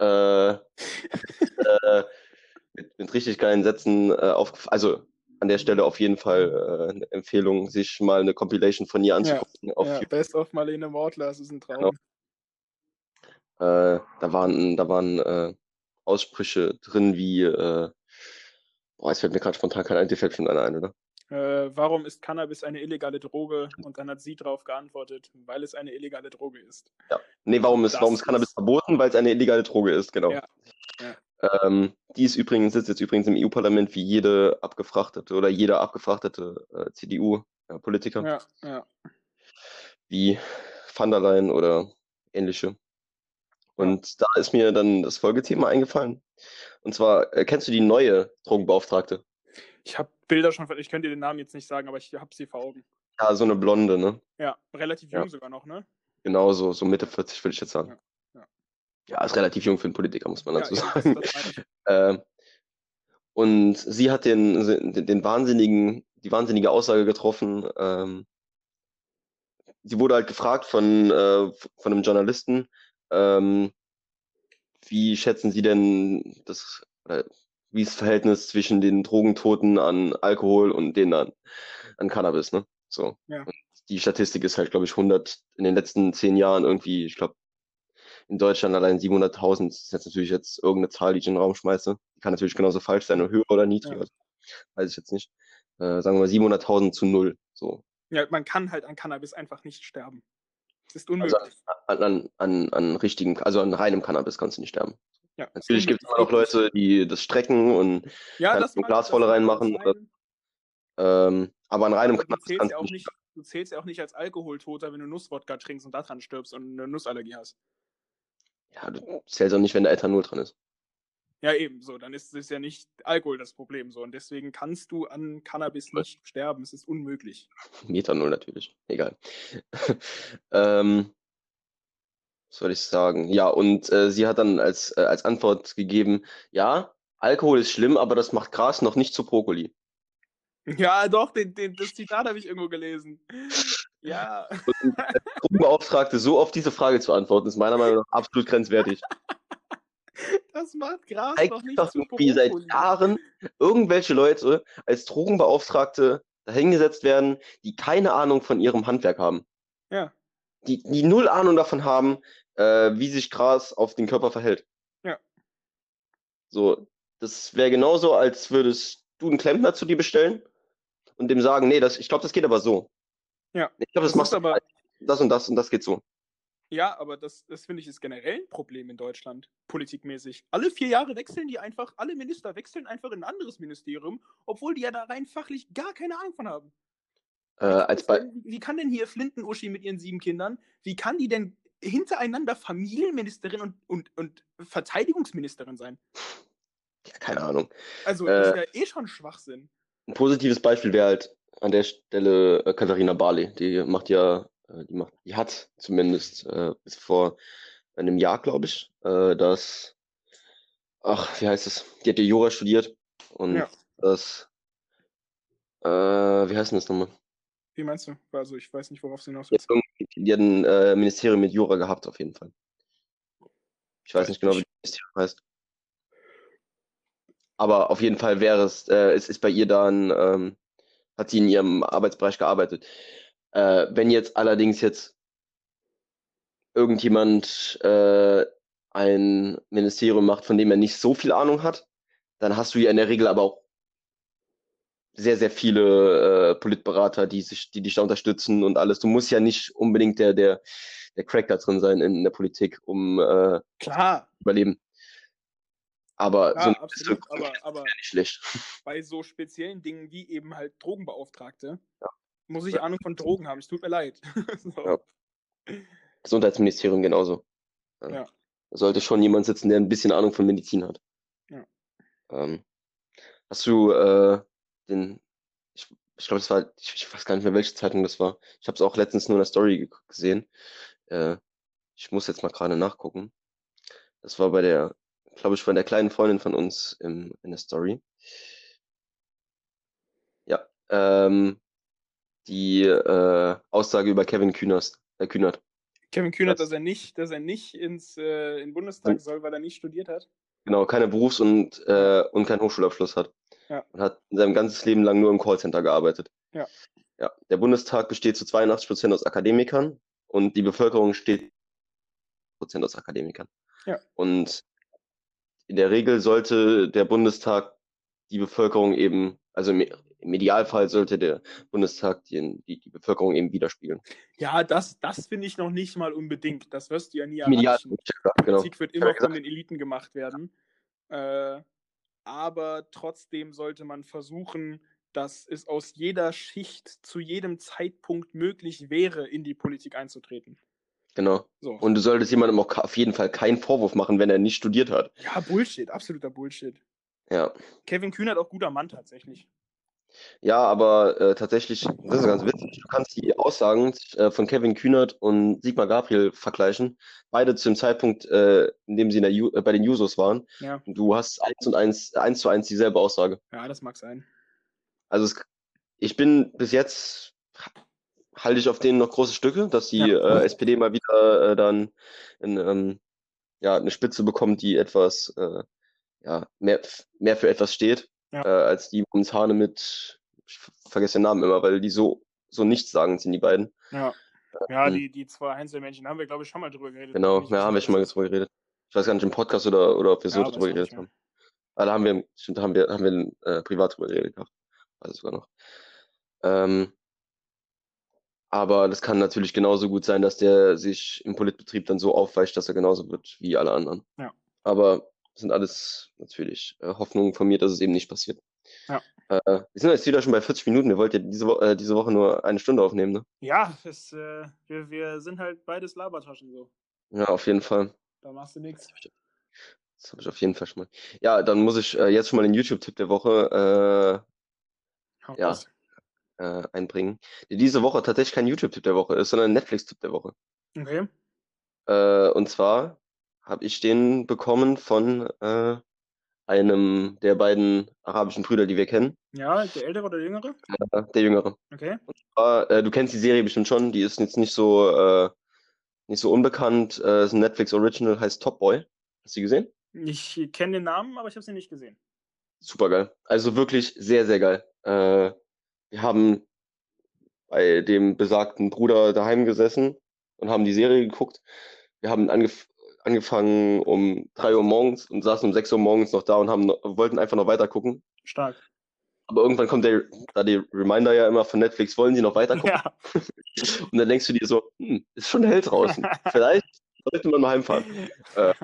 Äh, äh, mit, mit, richtig geilen Sätzen äh, auf, also an der Stelle auf jeden Fall äh, eine Empfehlung, sich mal eine Compilation von ihr anzugucken. Ja, ja Best of Marlene Mortler, das ist ein Traum. Genau. Äh, da waren, da waren äh, Aussprüche drin wie, äh, boah, es fällt mir gerade spontan kein ein, dir fällt schon einer ein, oder? Äh, warum ist Cannabis eine illegale Droge? Und dann hat sie darauf geantwortet, weil es eine illegale Droge ist. Ja. Nee, warum ist, Das warum ist Cannabis ist- verboten? Weil es eine illegale Droge ist, genau. Ja. Ähm, die ist übrigens, sitzt jetzt übrigens im EU-Parlament wie jede abgefrachtete oder jeder abgefrachtete äh, CDU-Politiker, Ja, ja. wie van der Leyen oder ähnliche. Und da ist mir dann das Folgethema eingefallen. Und zwar, äh, kennst du die neue Drogenbeauftragte? Ich habe Bilder schon, ich könnte dir den Namen jetzt nicht sagen, aber ich habe sie vor Augen. Ja, so eine Blonde, ne? Ja, relativ Ja. jung sogar noch, ne? Genau, so, so Mitte 40 würde ich jetzt sagen. Ja, ja. Ja, ist relativ jung für einen Politiker, muss man Ja, dazu sagen. Ähm, und sie hat den, den, den wahnsinnigen, die wahnsinnige Aussage getroffen. Ähm, sie wurde halt gefragt von, äh, von einem Journalisten, ähm, wie schätzen Sie denn das, oder wie ist das Verhältnis zwischen den Drogentoten an Alkohol und denen an, an Cannabis, ne? So. Ja. Die Statistik ist halt, glaube ich, 100 in den letzten zehn Jahren irgendwie, ich glaube, in Deutschland allein 700.000. Das ist jetzt natürlich jetzt irgendeine Zahl, die ich in den Raum schmeiße. Die kann natürlich genauso falsch sein, höher oder niedriger. Ja. Weiß ich jetzt nicht. Äh, sagen wir mal 700.000 zu null. So. Ja, man kann halt an Cannabis einfach nicht sterben. Es ist Also unmöglich. an, an, an, an richtigen, also an reinem Cannabis kannst du nicht sterben. Ja, Natürlich gibt es immer noch. Leute, die das strecken und ja, kannst das mag- Glas voll reinmachen oder- ähm, aber an reinem aber du Cannabis zählst kannst ja du auch nicht. du zählst ja auch nicht als Alkoholtoter, wenn du Nusswodka trinkst und daran stirbst und eine Nussallergie hast. Ja, du zählst auch nicht, wenn da Ethanol drin ist. Ja, eben so. Dann ist es ja nicht Alkohol das Problem so. Und deswegen kannst du an Cannabis nicht sterben. Es ist unmöglich. Methanol natürlich. Egal. ähm, was soll ich sagen? Ja, und äh, sie hat dann als, äh, als Antwort gegeben, ja, Alkohol ist schlimm, aber das macht Gras noch nicht zu Brokkoli. Ja, doch, den, den, das Zitat habe ich irgendwo gelesen. Ja. Und als Drogenbeauftragte so auf diese Frage zu antworten, ist meiner Meinung nach absolut grenzwertig. Das macht Gras Zeigt doch nicht zu irgendwie seit Brokkoli. Jahren irgendwelche Leute als Drogenbeauftragte dahingesetzt werden, die keine Ahnung von ihrem Handwerk haben. Ja, Die, die null Ahnung davon haben, äh, wie sich Gras auf den Körper verhält. Ja. So, das wäre genauso, als würdest du einen Klempner zu dir bestellen und dem sagen, nee, das, ich glaube, das geht aber so. Ja. Ich glaube, das, das machst aber, das und das und das geht so. ja, aber das, das finde ich ist generell ein Problem in Deutschland, politikmäßig. Alle vier Jahre wechseln die einfach, alle Minister wechseln einfach in ein anderes Ministerium, obwohl die ja da rein fachlich gar keine Ahnung von haben. Äh, als bei, wie, wie kann denn hier Flinten-Uschi mit ihren sieben Kindern, wie kann die denn hintereinander Familienministerin und, und, und Verteidigungsministerin sein? ja, keine Ahnung. Also, das ist Äh, ja eh schon Schwachsinn. Ein positives Beispiel wäre halt an der Stelle äh, Katharina Barley. Die macht ja, äh, die macht, die hat zumindest äh, bis vor einem Jahr, glaube ich, äh, das, ach, wie heißt es? Die hat ja Jura studiert und Ja. das, äh, wie heißt denn das nochmal? Wie meinst du? Also, ich weiß nicht, worauf du hinaus willst. die hat ein äh, Ministerium mit Jura gehabt, auf jeden Fall. Ich weiß nicht genau, wie das Ministerium heißt. Aber auf jeden Fall wäre es, äh, es ist bei ihr dann, ähm, hat sie in ihrem Arbeitsbereich gearbeitet. Äh, wenn jetzt allerdings jetzt irgendjemand äh, ein Ministerium macht, von dem er nicht so viel Ahnung hat, dann hast du ja in der Regel aber auch sehr, sehr viele äh, Politberater, die sich, die dich da unterstützen und alles. Du musst ja nicht unbedingt der, der, der Crack da drin sein in, der Politik, um äh, Klar, zu überleben. Aber ja, so absolut. Liste Aber, aber nicht schlecht. bei so speziellen Dingen wie eben halt Drogenbeauftragte Ja. muss ich Ahnung von Drogen haben. Es tut mir leid. so. Ja. Gesundheitsministerium genauso. Ja. Da sollte schon jemand sitzen, der ein bisschen Ahnung von Medizin hat. Ja. Ähm, hast du äh, den, ich, ich glaube, das war, ich, ich weiß gar nicht mehr, welche Zeitung das war. Ich habe es auch letztens nur in der Story ge- gesehen. Äh, ich muss jetzt mal gerade nachgucken. Das war bei der, glaube ich, von der kleinen Freundin von uns im, in der Story. Ja, ähm, die äh, Aussage über Kevin Kühners, äh, Kühnert. Kevin Kühnert, Das- dass er nicht, dass er nicht ins äh, in den Bundestag soll, weil er nicht studiert hat. Genau, keine Berufs- und, äh, und keinen Hochschulabschluss hat. Ja. Und hat sein ganzes Leben lang nur im Callcenter gearbeitet. Ja. Ja, der Bundestag besteht zu 82 Prozent aus Akademikern und die Bevölkerung steht Prozent aus Akademikern. Ja. Und in der Regel sollte der Bundestag die Bevölkerung eben, also im, im Idealfall sollte der Bundestag die, die, die Bevölkerung eben widerspiegeln. Ja, das, das finde ich noch nicht mal unbedingt. Das wirst du ja nie erreichen. Idealfall, genau. Politik wird immer von den Eliten gemacht werden. Äh, aber trotzdem sollte man versuchen, dass es aus jeder Schicht zu jedem Zeitpunkt möglich wäre, in die Politik einzutreten. Genau. So. Und du solltest jemandem auch auf jeden Fall keinen Vorwurf machen, wenn er nicht studiert hat. ja, Bullshit, absoluter Bullshit. Ja. Kevin Kühnert auch guter Mann tatsächlich. Ja, aber äh, tatsächlich, das ist ganz witzig, du kannst die Aussagen äh, von Kevin Kühnert und Sigmar Gabriel vergleichen. Beide zu dem Zeitpunkt, äh, in dem sie in der Ju äh, bei den Jusos waren. Ja. Und du hast eins und eins, eins zu eins dieselbe Aussage. Ja, das mag sein. Also es, ich bin bis jetzt halte ich auf denen noch große Stücke, dass die Ja. äh, SPD mal wieder äh, dann in, ähm, ja, eine Spitze bekommt, die etwas äh, ja, mehr, mehr für etwas steht, Ja. äh, als die momentan mit, ich vergesse den Namen immer, weil die so, so nichtssagend sind, die beiden. Ja. Ja, Hm. die, die zwei Einzelmännchen haben wir, glaube ich, schon mal drüber geredet. Genau, ja, haben wir schon mal drüber geredet. Ich weiß gar nicht im Podcast oder, oder ob wir so Ja, drüber geredet haben. Ah, da haben wir, stimmt, haben wir, haben wir äh, privat drüber geredet gehabt. Weiß ich sogar noch. Ähm, aber das kann natürlich genauso gut sein, dass der sich im Politbetrieb dann so aufweicht, dass er genauso wird wie alle anderen. Ja. Aber sind alles natürlich äh, Hoffnungen von mir, dass es eben nicht passiert. Ja. Äh, wir sind jetzt wieder schon bei 40 Minuten. Ihr wollt ja diese, Wo äh, diese Woche nur eine Stunde aufnehmen, ne? Ja, das, äh, wir, wir sind halt beides Labertaschen so. Ja, auf jeden Fall. Da machst du nichts. Das habe ich auf jeden Fall schon mal. Ja, dann muss ich äh, jetzt schon mal den YouTube-Tipp der Woche Ja. äh, äh, einbringen. Der diese Woche tatsächlich kein YouTube-Tipp der Woche ist, sondern ein Netflix-Tipp der Woche. Okay. Und zwar habe ich den bekommen von äh, einem der beiden arabischen Brüder, die wir kennen, Ja, der ältere oder der jüngere? äh, der jüngere. Okay. Aber, äh, du kennst die Serie bestimmt schon, die ist jetzt nicht so äh, nicht so unbekannt. Äh, ist ein Netflix Original, heißt Top Boy. Hast du die gesehen? Ich kenne den Namen, aber ich habe sie nicht gesehen. Super geil. Also wirklich sehr, sehr geil. Äh, wir haben bei dem besagten Bruder daheim gesessen und haben die Serie geguckt. Wir haben angef angefangen um drei Uhr morgens und saßen um sechs Uhr morgens noch da und haben noch, wollten einfach noch weiter gucken. Stark. Aber irgendwann kommt der, da die Reminder ja immer von Netflix, wollen sie noch weiter gucken? Ja. Und dann denkst du dir so, hm, ist schon hell draußen. Vielleicht sollte man mal heimfahren. Äh,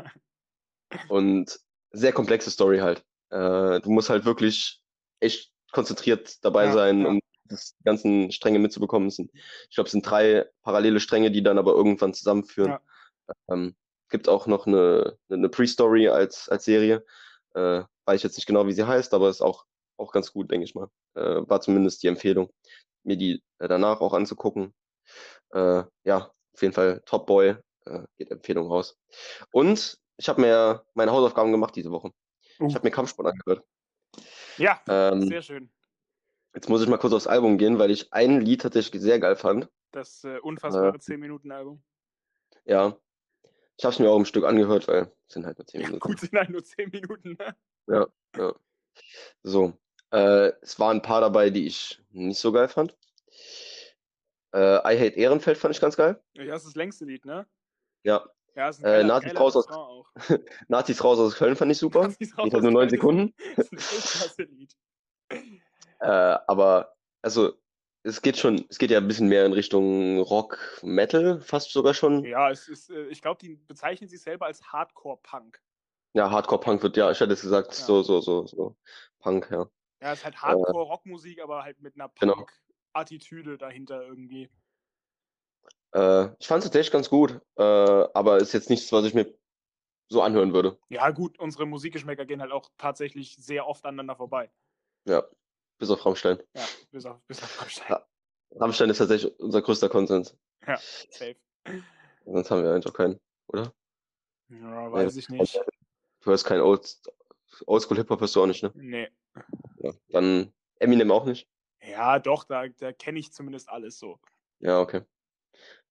und sehr komplexe Story halt. Äh, du musst halt wirklich echt konzentriert dabei Ja, sein, ja. um das die ganzen Stränge mitzubekommen. Ich glaube, es sind drei parallele Stränge, die dann aber irgendwann zusammenführen. Ja. Ähm, gibt auch noch eine, eine Pre-Story als, als Serie. Äh, weiß ich jetzt nicht genau, wie sie heißt, aber ist auch, auch ganz gut, denke ich mal. Äh, war zumindest die Empfehlung, mir die äh, danach auch anzugucken. Äh, ja, auf jeden Fall Top Boy, äh, geht Empfehlung raus. Und ich habe mir meine Hausaufgaben gemacht diese Woche. Uh. Ich habe mir Kampfsport angehört. Ja, Ähm, sehr schön. jetzt muss ich mal kurz aufs Album gehen, weil ich ein Lied tatsächlich sehr geil fand. Das äh, unfassbare 10-Minuten-Album. Ja. Ich habe es mir auch im Stück angehört, weil es sind halt nur 10 Ja, Minuten. gut, sind halt nur 10 Minuten. Ne? So. Äh, es waren ein paar dabei, die ich nicht so geil fand. Äh, I Hate Ehrenfeld fand ich ganz geil. Ja, das ist das längste Lied, ne? Ja. Ja, ist ein Äh, geiler, Nazis geiler raus aus-. Nazis raus aus Köln fand ich super. Nazis raus Geht halt nur 9 Köln ist- Sekunden. Das ist ein Weltklasse-Lied. Äh, aber, also, es geht schon, es geht ja ein bisschen mehr in Richtung Rock, Metal, fast sogar schon. Ja, es ist, äh, ich glaube, die bezeichnen sich selber als Hardcore-Punk. Ja, Hardcore-Punk wird, ja, ich hätte es gesagt, Ja. so, so, so, so. Punk, ja. Ja, es ist halt Hardcore-Rockmusik, aber halt mit einer Genau. Punk-Attitüde dahinter irgendwie. Äh, ich fand es tatsächlich ganz gut, äh, aber ist jetzt nichts, was ich mir so anhören würde. Ja, gut, unsere Musikgeschmäcker gehen halt auch tatsächlich sehr oft aneinander vorbei. Ja, bis auf Rammstein. Ja, bis auf, bis auf Rammstein. Ja. Rammstein ist tatsächlich unser größter Konsens. Ja, safe. Sonst haben wir eigentlich auch keinen, oder? Ja, weiß Nee, ich nicht. Du hörst keinen Old, Oldschool-Hip-Hop, hörst du auch nicht, ne? Nee. Ja. Dann Eminem auch nicht? Ja, doch, da, da kenne ich zumindest alles so. Ja, okay.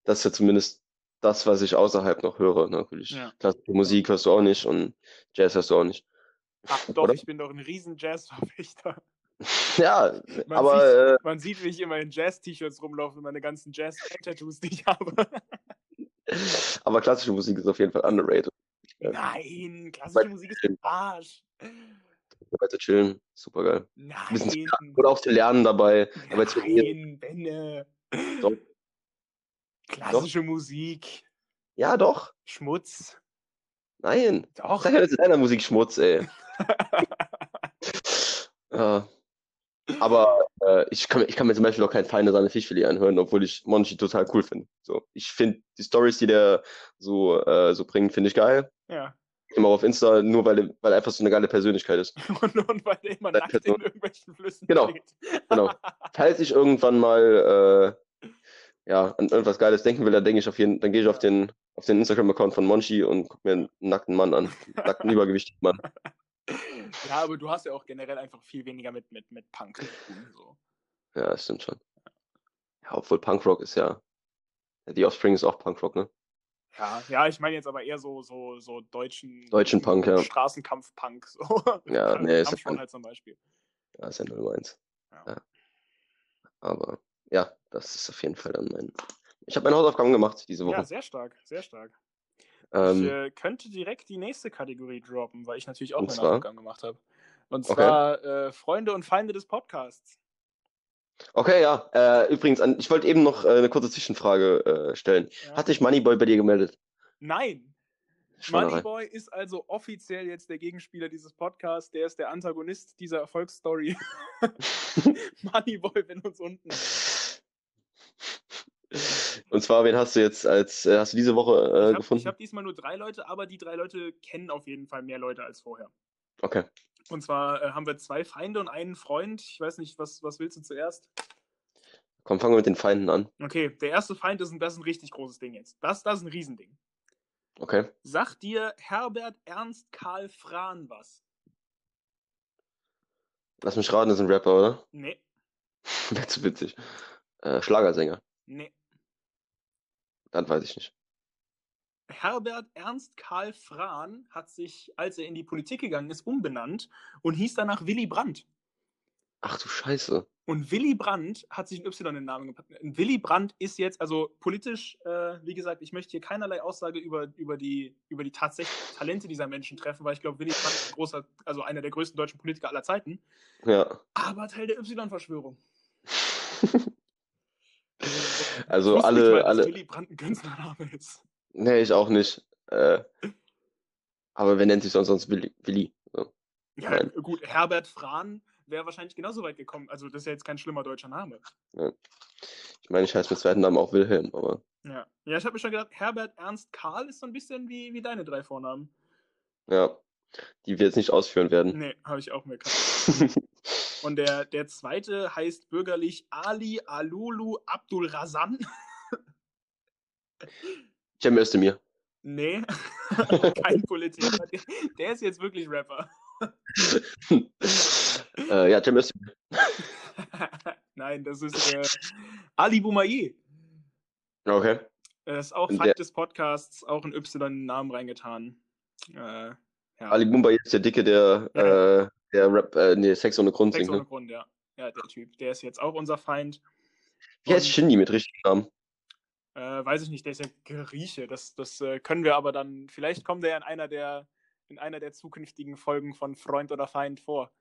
Das ist ja zumindest das, was ich außerhalb noch höre, natürlich. Ja. Klassische Musik hörst du auch nicht und Jazz hörst du auch nicht. Ach doch, Oder? ich bin doch ein riesen Jazz-Verfechter. Ja, Man aber sieht- äh, Man sieht, wie ich immer in Jazz-T-Shirts rumlaufe und meine ganzen Jazz-Tattoos, die ich habe. aber klassische Musik ist auf jeden Fall underrated. Ja. Nein, klassische Musik ist ein Arsch. weiter chillen. Super geil. Bisschen Nein, lernen, oder auch zu lernen dabei. dabei zu nein, Benne. Doch. Klassische Musik, Ja, doch. Schmutz. Nein. Doch. Sag ja, das ist deiner Musik Schmutz, ey. Ja. Aber äh, ich, kann, ich kann mir zum Beispiel auch kein Feinde seine Fischfilet anhören, obwohl ich Monchi total cool finde. So, ich finde die Stories, die der so, äh, so bringt, finde ich geil. ja. Immer auf Insta, nur weil, er- weil er einfach so eine geile Persönlichkeit ist. Und, und weil der immer Deine nackt in Person. irgendwelchen Flüssen Genau. steht. Genau. Falls ich irgendwann mal äh, ja, an irgendwas Geiles denken will, dann denke ich auf jeden, dann gehe ich auf den, auf den Instagram-Account von Monchi und gucke mir einen nackten Mann an. Einen nackten, übergewichtigen Mann. Ja, aber du hast ja auch generell einfach viel weniger mit, mit, mit Punk zu tun. So. Ja, das stimmt schon. Ja, obwohl Punkrock ist ja. ja, Die Offspring ist auch Punkrock, ne? Ja, ja, ich meine jetzt aber eher so, so, so deutschen, Deutschen Punk, ja. Straßenkampf-Punk. So. Ja, nee, ist ja halt zum Beispiel. Ja, ist ja 01. Ja. Ja. Aber ja, das ist auf jeden Fall dann mein. Ich habe meine Hausaufgaben gemacht diese Ja, Woche. sehr stark, sehr stark. Ich ähm, äh, könnte direkt die nächste Kategorie droppen, weil ich natürlich auch meine zwar? Hausaufgaben gemacht habe. Und Okay. zwar äh, Freunde und Feinde des Podcasts. okay, ja. Äh, übrigens, an, ich wollte eben noch äh, eine kurze Zwischenfrage äh, stellen. Ja. Hat sich Moneyboy bei dir gemeldet? Nein. Moneyboy ist also offiziell jetzt der Gegenspieler dieses Podcasts. Der ist der Antagonist dieser Erfolgsstory. Moneyboy, wenn uns unten. Und zwar, wen hast du jetzt als, äh, hast du diese Woche äh, ich habe gefunden? hab diesmal nur drei Leute, aber die drei Leute kennen auf jeden Fall mehr Leute als vorher. Okay. Und zwar äh, haben wir zwei Feinde und einen Freund. Ich weiß nicht, was, was willst du zuerst? Komm, fangen wir mit den Feinden an. Okay, der erste Feind ist ein, das ist ein richtig großes Ding jetzt. Das, das ist ein Riesending. Okay. Sagt dir Herbert Ernst Karl Frahn was? Lass mich raten, das ist ein Rapper, oder? Nee, Wäre zu witzig. Äh, Schlagersänger. nee. Dann weiß ich nicht. Herbert Ernst Karl Frahn hat sich, als er in die Politik gegangen ist, umbenannt und hieß danach Willy Brandt. Ach du Scheiße. Und Willy Brandt hat sich ein Y in den Namen gepackt. Willy Brandt ist jetzt, also politisch, äh, wie gesagt, ich möchte hier keinerlei Aussage über, über, die, über die tatsächlichen Talente dieser Menschen treffen, weil ich glaube, Willy Brandt ist ein großer, also einer der größten deutschen Politiker aller Zeiten, Ja. aber Teil der Y-Verschwörung. Also Ich alle, nicht dass alle. Willy Brandt ein Künstlername ist. Nee, ich auch nicht. Äh, aber wer nennt sich sonst sonst Willi? Willi. So. Ja, Nein. gut, Herbert Frahn wäre wahrscheinlich genauso weit gekommen. Also, das ist ja jetzt kein schlimmer deutscher Name. Ich meine, ich heiße mit zweiten Namen auch Wilhelm, aber Ja, ja ich habe mir schon gedacht, Herbert Ernst Karl ist so ein bisschen wie, wie deine drei Vornamen. ja, die wir jetzt nicht ausführen werden. Nee, habe ich auch mir. Und der, der zweite heißt bürgerlich Ali Alulu Abdul Razan. Cem Özdemir. Nee, kein Politiker. Der, der ist jetzt wirklich Rapper. äh, ja, Cem Özdemir. Nein, das ist äh, Ali Boumaier. Okay. Er ist auch der- des Podcasts, auch ein Y in den Namen reingetan. Äh, ja. Ali Mumbai ist der Dicke, der, Ja. Der Rap, äh, nee, Sex ohne Grund Sex singt, ohne ne? Grund, ja. Ja, der Typ. Der ist jetzt auch unser Feind. Wie heißt Shindy mit richtigen Namen? Äh, weiß ich nicht, der ist ja Grieche. Das, das äh, können wir aber dann. Vielleicht kommt er ja in einer der in einer der zukünftigen Folgen von Freund oder Feind vor.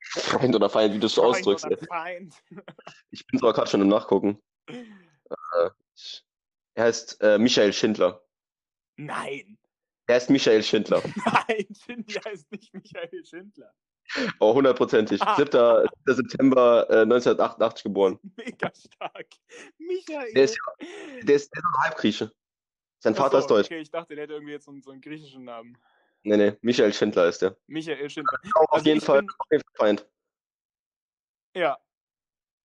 Freund oder Feind, wie du es ausdrückst. oder. Feind. Ich bin zwar gerade schon im Nachgucken. Äh, er heißt äh, Michael Schindler. Nein, Er heißt Michael Schindler. nein, Schindler heißt nicht Michael Schindler. Oh, hundertprozentig. 7. 7. September äh, 1988 geboren. Mega stark. Michael. Der ist, der ist, der ist ein Halbgrieche. Sein Vater Ach ist so, deutsch. Okay, ich dachte, der hätte irgendwie jetzt so, einen- so einen griechischen Namen. Nee, nee, Michael Schindler ist der. Michael Schindler. Auch auf, Also jeden Fall, bin- auf jeden Fall Feind. Ja.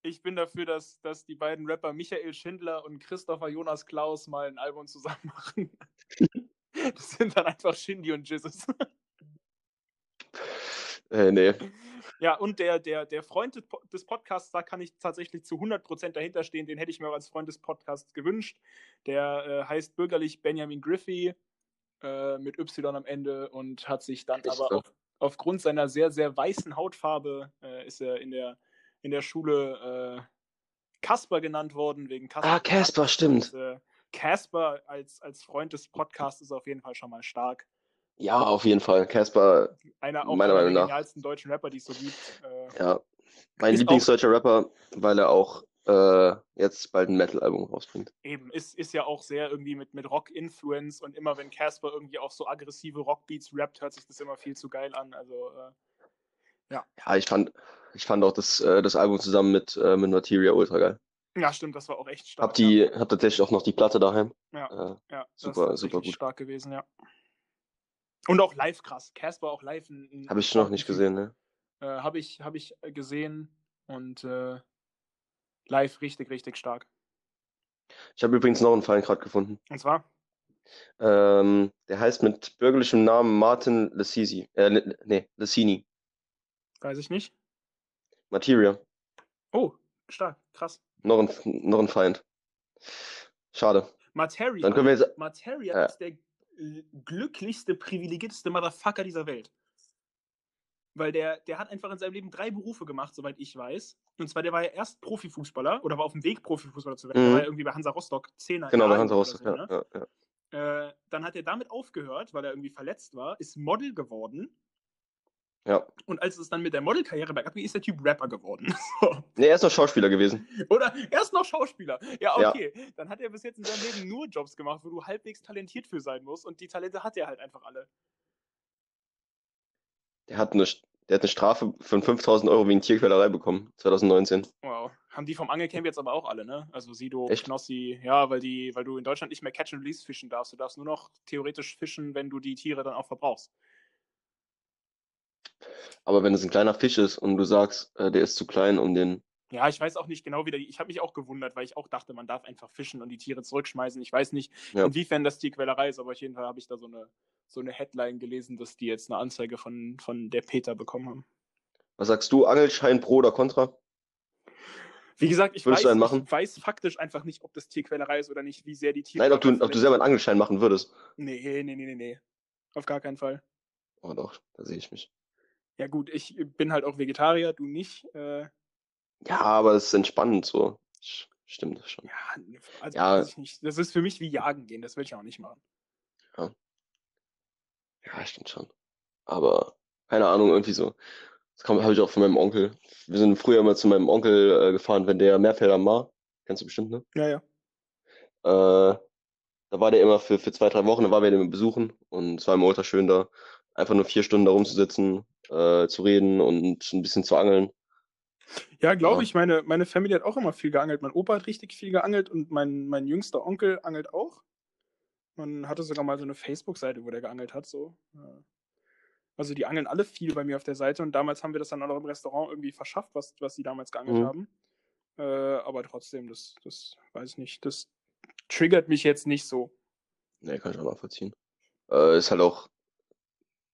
Ich bin dafür, dass, dass die beiden Rapper Michael Schindler und Christopher Jonas Klaus mal ein Album zusammen machen. Das sind dann einfach Shindy und Jesus. Äh, nee. Ja, und der, der, der Freund des Po- des Podcasts, da kann ich tatsächlich zu 100% dahinter stehen. Den hätte ich mir auch als Freund des Podcasts gewünscht. Der äh, heißt bürgerlich Benjamin Griffey äh, mit Y am Ende und hat sich dann Echt aber auf, aufgrund seiner sehr, sehr weißen Hautfarbe äh, ist er in der, in der Schule äh, Casper genannt worden, wegen Casper. Ah, Casper, stimmt. Und, äh, Casper als, als Freund des Podcasts ist auf jeden Fall schon mal stark. Ja, auf jeden Fall. Casper, Einer auch meiner einer Meinung der nach. genialsten deutschen Rapper, die es so gibt. Äh, Ja, mein auch- Lieblingsdeutscher Rapper, weil er auch äh, jetzt bald ein Metal-Album rausbringt. Eben, ist, ist ja auch sehr irgendwie mit, mit Rock-Influence und immer wenn Casper irgendwie auf so aggressive Rockbeats rappt, hört sich das immer viel zu geil an. Also, äh, Ja, ich fand, ich fand auch das, äh, das Album zusammen mit, äh, mit Materia ultra geil. ja, stimmt, das war auch echt stark. Hab die, hab tatsächlich auch noch die Platte daheim. Ja, Äh, ja, das super, ist super gut. stark gewesen, ja. Und auch live krass. Casper auch live. Habe ich noch nicht gesehen, ne? Äh, Habe ich, hab ich gesehen und äh, live richtig, richtig stark. Ich habe übrigens noch einen Fall gerade gefunden. Und zwar, Ähm, der heißt mit bürgerlichem Namen Martin Lessisi. Äh, Le- nee, Lessini. weiß ich nicht. Materia. Oh, stark, krass. Noch ein, noch ein Feind. Schade. Materia, Dann können wir jetzt. Materia Ja. ist der äh, glücklichste, privilegierteste Motherfucker dieser Welt. Weil der, der hat einfach in seinem Leben drei Berufe gemacht, soweit ich weiß. Und zwar, der war ja erst Profifußballer oder war auf dem Weg, Profifußballer zu werden. Mhm. Der war ja irgendwie bei Hansa Rostock, Zehner. Genau, bei Hansa Rostock. so, Ja, ne? ja, ja. Äh, dann hat er damit aufgehört, weil er irgendwie verletzt war, ist Model geworden. Ja. Und als es dann mit der Modelkarriere bergab ging, ist der Typ Rapper geworden. So. Nee, er ist noch Schauspieler gewesen. Oder erst noch Schauspieler. Ja, Ja. okay. Dann hat er bis jetzt in seinem Leben nur Jobs gemacht, wo du halbwegs talentiert für sein musst. Und die Talente hat er halt einfach alle. Der hat eine, der hat eine Strafe von 5000 Euro wegen Tierquälerei bekommen, 2019. Wow. Haben die vom Angelcamp jetzt aber auch alle, ne? Also Sido, Echt? Knossi, ja, weil die, weil du in Deutschland nicht mehr Catch and Release fischen darfst. Du darfst nur noch theoretisch fischen, wenn du die Tiere dann auch verbrauchst. Aber wenn es ein kleiner Fisch ist und du sagst, äh, der ist zu klein, um den. Ja, ich weiß auch nicht genau, wie der. Ich habe mich auch gewundert, weil ich auch dachte, man darf einfach fischen und die Tiere zurückschmeißen. Ich weiß nicht, Ja. inwiefern das Tierquälerei ist, aber auf jeden Fall habe ich da so eine, so eine Headline gelesen, dass die jetzt eine Anzeige von, von der Peter bekommen haben. Was sagst du, Angelschein pro oder contra? Wie gesagt, ich weiß, ich weiß faktisch einfach nicht, ob das Tierquälerei ist oder nicht, wie sehr die Tiere. Nein, ob du, ob du selber einen Angelschein machen würdest. Nee, nee, nee, nee, nee. Auf gar keinen Fall. Oh doch, da sehe ich mich. Ja, gut, ich bin halt auch Vegetarier, du nicht. Äh, Ja, aber es ist entspannend so. Stimmt das schon. ja, also Ja. nicht. Das ist für mich wie Jagen gehen, das will ich auch nicht machen. Ja, stimmt schon. Aber keine Ahnung, irgendwie so. Das habe ich auch von meinem Onkel. Wir sind früher immer zu meinem Onkel äh, gefahren, wenn der Meerfelder war. Kennst du bestimmt, ne? Ja, ja. Äh, da war der immer für, für zwei, drei Wochen, da waren wir den besuchen und es war immer ultra schön da, einfach nur vier Stunden da rumzusitzen, äh, zu reden und ein bisschen zu angeln. Ja, glaube Ja. ich. Meine, meine Family hat auch immer viel geangelt. Mein Opa hat richtig viel geangelt und mein, mein jüngster Onkel angelt auch. Man hatte sogar mal so eine Facebook-Seite, wo der geangelt hat. So. Ja. Also die angeln alle viel bei mir auf der Seite und damals haben wir das dann auch im Restaurant irgendwie verschafft, was, was sie damals geangelt Mhm. haben. Äh, aber trotzdem, das, das weiß ich nicht. Das triggert mich jetzt nicht so. Nee, kann ich auch nachvollziehen. Äh, ist halt auch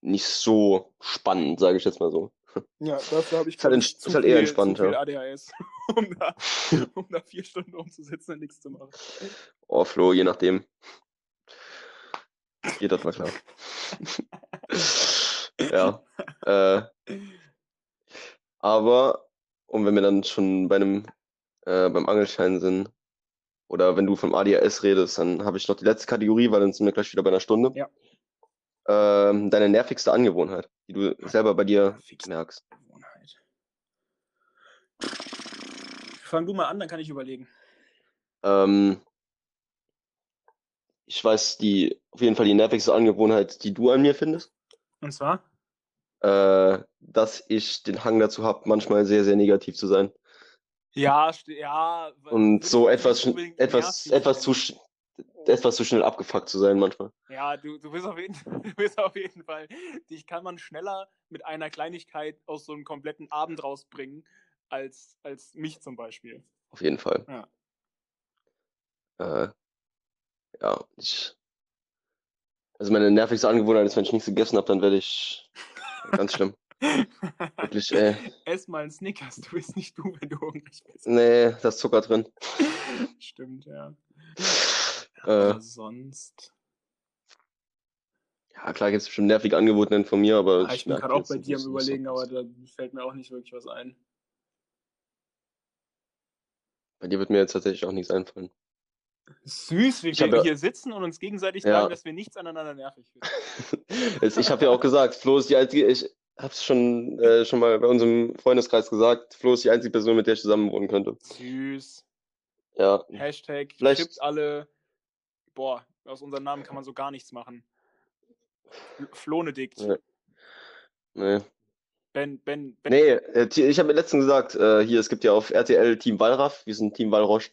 nicht so spannend, sage ich jetzt mal so. Ja, dafür habe ich halt ist halt viel, eher entspannt, zu viel. ADHS, um da, um da vier Stunden rumzusitzen und nichts zu machen. Oh, Flo, je nachdem. Geht das mal klar. ja. Äh, aber, und wenn wir dann schon bei einem, äh, beim Angelschein sind, oder wenn du vom ADHS redest, dann habe ich noch die letzte Kategorie, weil dann sind wir gleich wieder bei einer Stunde. Ja. Ähm, deine nervigste Angewohnheit, die du selber bei dir Nervigste merkst. Gewohnheit. Fang du mal an, dann kann ich überlegen. Ähm, ich weiß die, auf jeden Fall die nervigste Angewohnheit, die du an mir findest. Und zwar? äh, dass ich den Hang dazu habe, manchmal sehr, sehr negativ zu sein. Ja, ja. Und so etwas, etwas, etwas zu, etwas zu schnell abgefuckt zu sein manchmal. Ja, du, du, bist auf jeden, du bist auf jeden Fall. Dich kann man schneller mit einer Kleinigkeit aus so einem kompletten Abend rausbringen, als, als mich zum Beispiel. Auf jeden Fall. Ja. Äh, ja, ich. Also meine nervigste Angewohnheit ist, wenn ich nichts gegessen habe, dann werde ich ganz schlimm. Wirklich, ey. Ess mal einen Snickers, du bist nicht du, wenn du hungrig bist. Nee, da ist Zucker drin. Stimmt, ja. Äh, Aber sonst. ja, klar gibt es bestimmt nervige Angewohnheiten von mir, aber Ah, ich bin merke gerade auch bei dir am Überlegen, so- aber da fällt mir auch nicht wirklich was ein. Bei dir wird mir jetzt tatsächlich auch nichts einfallen. Süß, wie Ich wir ja- hier sitzen und uns gegenseitig Ja. sagen, dass wir nichts aneinander nervig finden. Ich habe ja auch gesagt, Flo ist die einzige, ich habe es schon, äh, schon mal bei unserem Freundeskreis gesagt, Flo ist die einzige Person, mit der ich zusammen wohnen könnte. Süß. Ja, Hashtag Vielleicht- alle. Boah, aus unserem Namen kann man so gar nichts machen. Flohnedikt. Ja. nee. Ben, Ben, Ben. Nee, äh, ich habe letztens gesagt, äh, hier, es gibt ja auf RTL Team Wallraff, wir sind Team Wallrosch,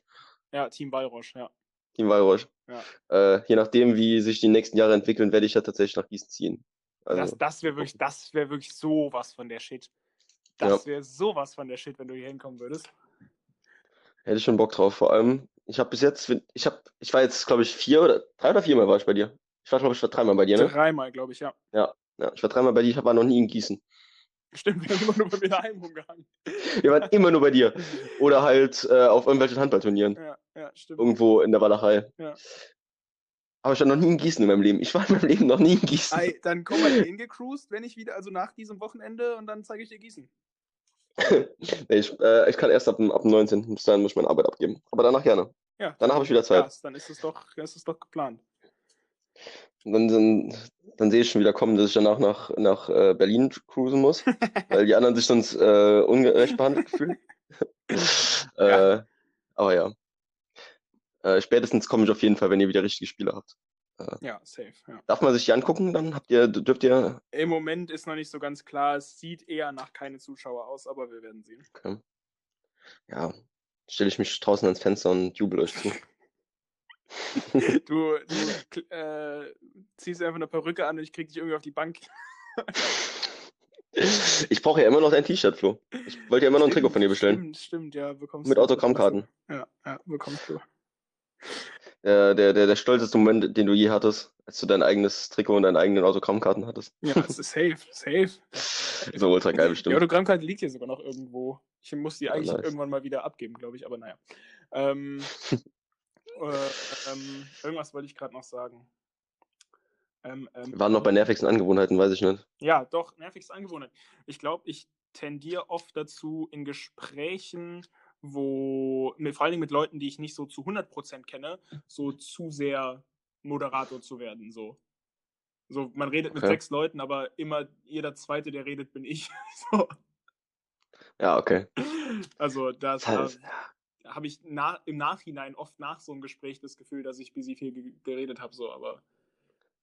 Ja, Team Wallrosch, ja. Team Wallrosch. Ja. Äh, je nachdem, wie sich die nächsten Jahre entwickeln, werde ich ja tatsächlich nach Gießen ziehen. Das, Also, das wäre wirklich, das wäre wirklich sowas von der Shit. Das wäre sowas von der Shit, wenn du hier hinkommen würdest. hätte ich schon Bock drauf. Vor allem, ich habe bis jetzt, ich habe, ich war jetzt, glaube ich, vier oder drei oder viermal war ich bei dir. Ich war, glaube ich, war dreimal bei dir, ne? Dreimal, glaube ich, ja. Ja, ich war dreimal bei dir, ich war noch nie in Gießen. Stimmt, wir haben immer nur bei mir daheim rumgehangen. Wir waren immer nur bei dir. Oder halt äh, auf irgendwelchen Handballturnieren. Ja, ja, stimmt. Irgendwo in der Walachei. Ja. Aber ich war noch nie in Gießen in meinem Leben. Ich war in meinem Leben noch nie in Gießen. Ei, dann komm mal hingecruised, wenn ich wieder, also nach diesem Wochenende und dann zeige ich dir Gießen. Nee, ich, äh, ich kann erst ab, dem- ab dem 19. Bis dahin muss ich meine Arbeit abgeben. Aber danach gerne. Ja. Danach habe ich wieder Zeit. Krass, dann ist es doch, ist es doch geplant. Und dann, dann, dann sehe ich schon wieder kommen, dass ich danach nach, nach äh, Berlin cruisen muss, weil die anderen sich sonst äh, ungerecht behandelt fühlen. Ja. Äh, aber ja. Äh, spätestens komme ich auf jeden Fall, wenn ihr wieder richtige Spiele habt. Ja, safe. Ja. Darf man sich die angucken? Dann habt ihr, dürft ihr. Im Moment ist noch nicht so ganz klar. Es sieht eher nach keine Zuschauer aus, aber wir werden sehen. Okay. Ja, stelle ich mich draußen ans Fenster und jubel euch zu. Du, du äh, ziehst einfach eine Perücke an und ich krieg dich irgendwie auf die Bank. Ich brauche ja immer noch dein T-Shirt, Flo. Ich wollte ja immer noch ein Trikot von dir bestellen. Stimmt, stimmt, ja, bekommst Mit du. Autogrammkarten. Ja, ja, bekommst du. Der, der, der, der stolzeste Moment, den du je hattest, als du dein eigenes Trikot und deine eigenen Autogrammkarten hattest. Ja, es ist safe, safe. So ultra geil Die bestimmt. Autogrammkarte liegt hier sogar noch irgendwo. Ich muss die Ja, eigentlich nice. irgendwann mal wieder abgeben, glaube ich, aber naja. Ähm, äh, ähm, irgendwas wollte ich gerade noch sagen. Ähm, ähm, Wir waren noch bei nervigsten Angewohnheiten, weiß ich nicht. Ja, doch, nervigste Angewohnheit. Ich glaube, ich tendiere oft dazu, in Gesprächen, wo, mit, vor allen Dingen mit Leuten, die ich nicht so zu 100% kenne, so zu sehr Moderator zu werden. So, so man redet mit Okay. sechs Leuten, aber immer jeder Zweite, der redet, bin ich. so, Ja, okay. also das Das heißt, habe ich na, im Nachhinein oft nach so einem Gespräch das Gefühl, dass ich busy viel ge geredet habe, so, aber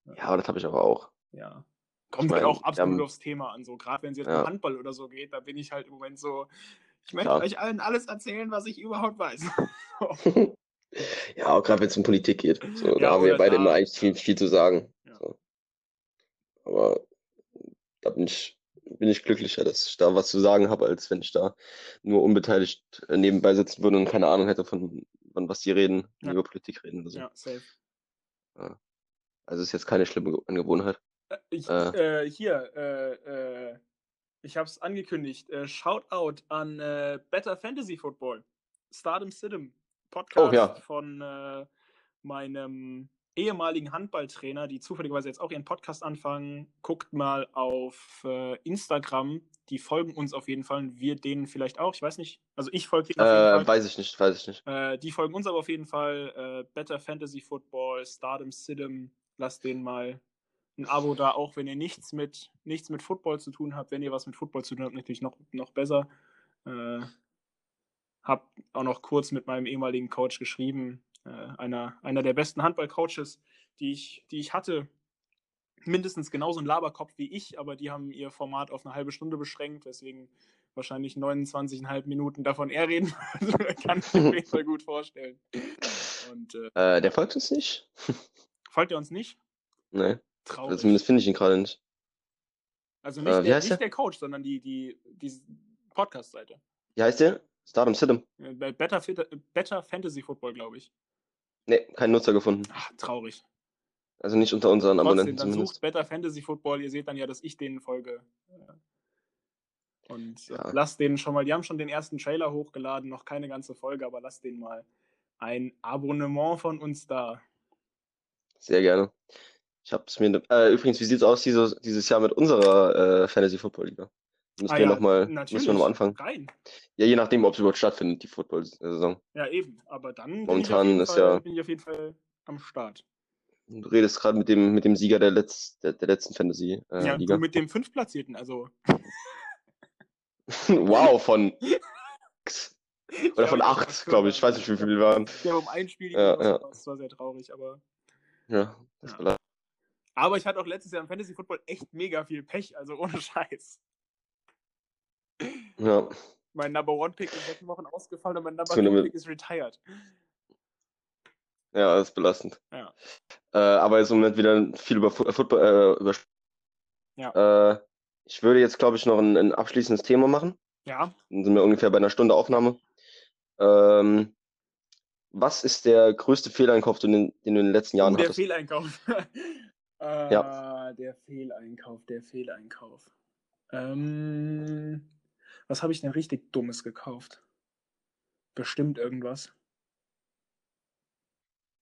ja, aber das habe ich aber auch. Ja. Kommt Ich halt mein, auch absolut haben- aufs Thema an. So, gerade wenn es jetzt Ja. um Handball oder so geht, da bin ich halt im Moment so, ich möchte Klar. euch allen alles erzählen, was ich überhaupt weiß. Ja, auch gerade wenn es um Politik geht. So, da Ja, haben wir beide da- immer eigentlich viel, viel zu sagen. Ja. So. Aber da bin ich, bin ich glücklicher, dass ich da was zu sagen habe, als wenn ich da nur unbeteiligt äh, nebenbei sitzen würde und keine Ahnung hätte von, von was die reden, Ja. über Politik reden oder so. ja, safe. Also ist jetzt keine schlimme Ge- Angewohnheit. Äh, Ich, Äh. äh, hier, äh, äh, ich habe es angekündigt. Äh, Shoutout an äh, Better Fantasy Football. Stardom Sidem. Podcast Oh, ja. von äh, meinem ehemaligen Handballtrainer, die zufälligerweise jetzt auch ihren Podcast anfangen. Guckt mal auf äh, Instagram. Die folgen uns auf jeden Fall und wir denen vielleicht auch. Ich weiß nicht. Also ich folge denen auf jeden Äh, Fall. weiß ich nicht, weiß ich nicht. Äh, die folgen uns aber auf jeden Fall. Äh, Better Fantasy Football, Stardom Sidem. Lasst denen mal ein Abo da, auch wenn ihr nichts mit, nichts mit Football zu tun habt. Wenn ihr was mit Football zu tun habt, natürlich noch, noch besser. Äh, hab auch noch kurz mit meinem ehemaligen Coach geschrieben. Äh, einer, einer der besten Handballcoaches, die ich, die ich hatte. Mindestens genauso ein Laberkopf wie ich, aber die haben ihr Format auf eine halbe Stunde beschränkt, weswegen wahrscheinlich 29,5 Minuten davon er reden würde. Kann ich mir auf jeden Fall gut vorstellen. Und äh, Äh, der folgt uns nicht? folgt er uns nicht? Nee, also Traurig. zumindest finde ich ihn gerade nicht. Also nicht, Äh, der, nicht der? der Coach, sondern die, die, die Podcast-Seite. Wie heißt der? Stardom Sidem. Äh, Better, Better Fantasy Football, glaube ich. Nee, keinen Nutzer gefunden. Ach, traurig. Also nicht unter unseren Trotzdem, Abonnenten dann zumindest. sucht Better Fantasy Football. Ihr seht dann ja, dass ich denen folge. Und äh, Ja. lasst denen schon mal, die haben schon den ersten Trailer hochgeladen, noch keine ganze Folge, aber lasst denen mal ein Abonnement von uns da. Sehr gerne. Ich hab's mir. Äh, übrigens, wie sieht's aus dieses, dieses Jahr mit unserer äh, Fantasy Football Liga? Müssen Ah wir ja, nochmal, müssen wir natürlich. nochmal anfangen. Rein. Ja, je nachdem, ob es überhaupt stattfindet, die Football-Saison. Ja, eben. Aber dann bin, ich auf Momentan jeden ist Fall, ja- bin ich auf jeden Fall am Start. Du redest gerade mit dem, mit dem Sieger der, Letz-, der, der letzten Fantasy-Liga. ja, du mit dem Fünftplatzierten, also. wow, von oder von acht, glaube ich. Ich weiß nicht, wie viele wir waren. Ja, um ein Spiel Ja, ja, ja. Das war sehr traurig, aber. Ja, das Ja. war Aber ich hatte auch letztes Jahr im Fantasy Football echt mega viel Pech, also ohne Scheiß. ja. Mein Number One Pick ist sechs Wochen ausgefallen und mein Number. Two Pick ist retired. ja, das ist belastend. Ja. Äh, aber jetzt im Moment wieder viel über äh, Football, äh, über Ja. Äh, ich würde jetzt, glaube ich, noch ein, ein abschließendes Thema machen. Ja, Dann sind wir ungefähr bei einer Stunde Aufnahme. Ähm, was ist der größte Fehleinkauf, den, den du in den letzten Jahren der hattest? Fehleinkauf. äh, Ja. Der Fehleinkauf, der Fehleinkauf. Ähm, was habe ich denn richtig Dummes gekauft? Bestimmt irgendwas.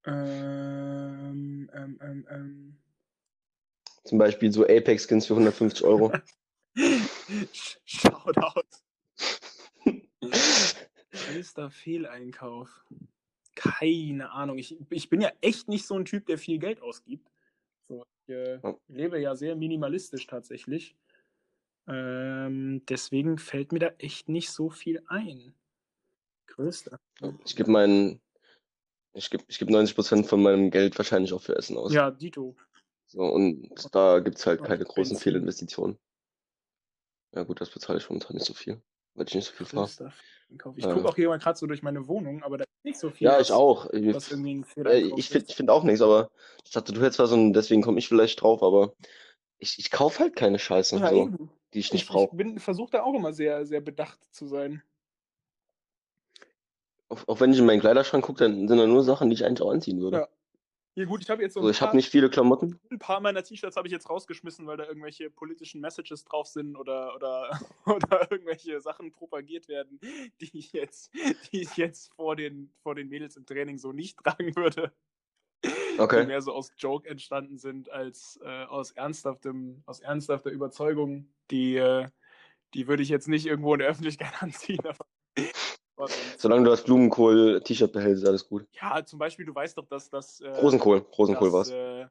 Ähm, ähm, ähm, ähm. Zum Beispiel so Apex-Skins für 150 Euro. Sh- Shoutout. Größter Fehleinkauf. Keine Ahnung. Ich, ich bin ja echt nicht so ein Typ, der viel Geld ausgibt. So, ich äh, Ja. lebe ja sehr minimalistisch tatsächlich. Ähm, deswegen fällt mir da echt nicht so viel ein. Größter. Ich gebe meinen, ich gebe ich geb 90% von meinem Geld wahrscheinlich auch für Essen aus. Ja, Dito. So, und da gibt es halt keine großen. Fehlinvestitionen. Ja gut, das bezahle ich momentan nicht so viel, weil ich nicht so viel fahre. Ich Ja. gucke auch hier mal gerade so durch meine Wohnung, aber da ist nicht so viel. Ja, was- ich auch. Ich, Was irgendwie ein äh, ich finde ich find auch nichts, aber ich dachte, du hättest was und deswegen komme ich vielleicht drauf, aber ich, ich kaufe halt keine Scheiße, Ja, so, die ich nicht Ich, brauche. ich versuche da auch immer sehr, sehr bedacht zu sein. Auch, auch wenn ich in meinen Kleiderschrank gucke, dann sind da nur Sachen, die ich eigentlich auch anziehen würde. Ja. Ja gut, ich habe jetzt so ein, Also ich habe nicht viele Klamotten. ein paar meiner T-Shirts habe ich jetzt rausgeschmissen, weil da irgendwelche politischen Messages drauf sind oder, oder, oder irgendwelche Sachen propagiert werden, die ich jetzt, die ich jetzt vor den, vor den Mädels im Training so nicht tragen würde. Die Okay. mehr so aus Joke entstanden sind als äh, aus ernsthaftem, aus ernsthafter Überzeugung. Die, äh, die würde ich jetzt nicht irgendwo in der Öffentlichkeit anziehen. Aber, Solange du das Blumenkohl-T-Shirt behältst, ist alles gut. ja, zum Beispiel, du weißt doch, dass das. Äh, Rosenkohl, Rosenkohl war's. äh,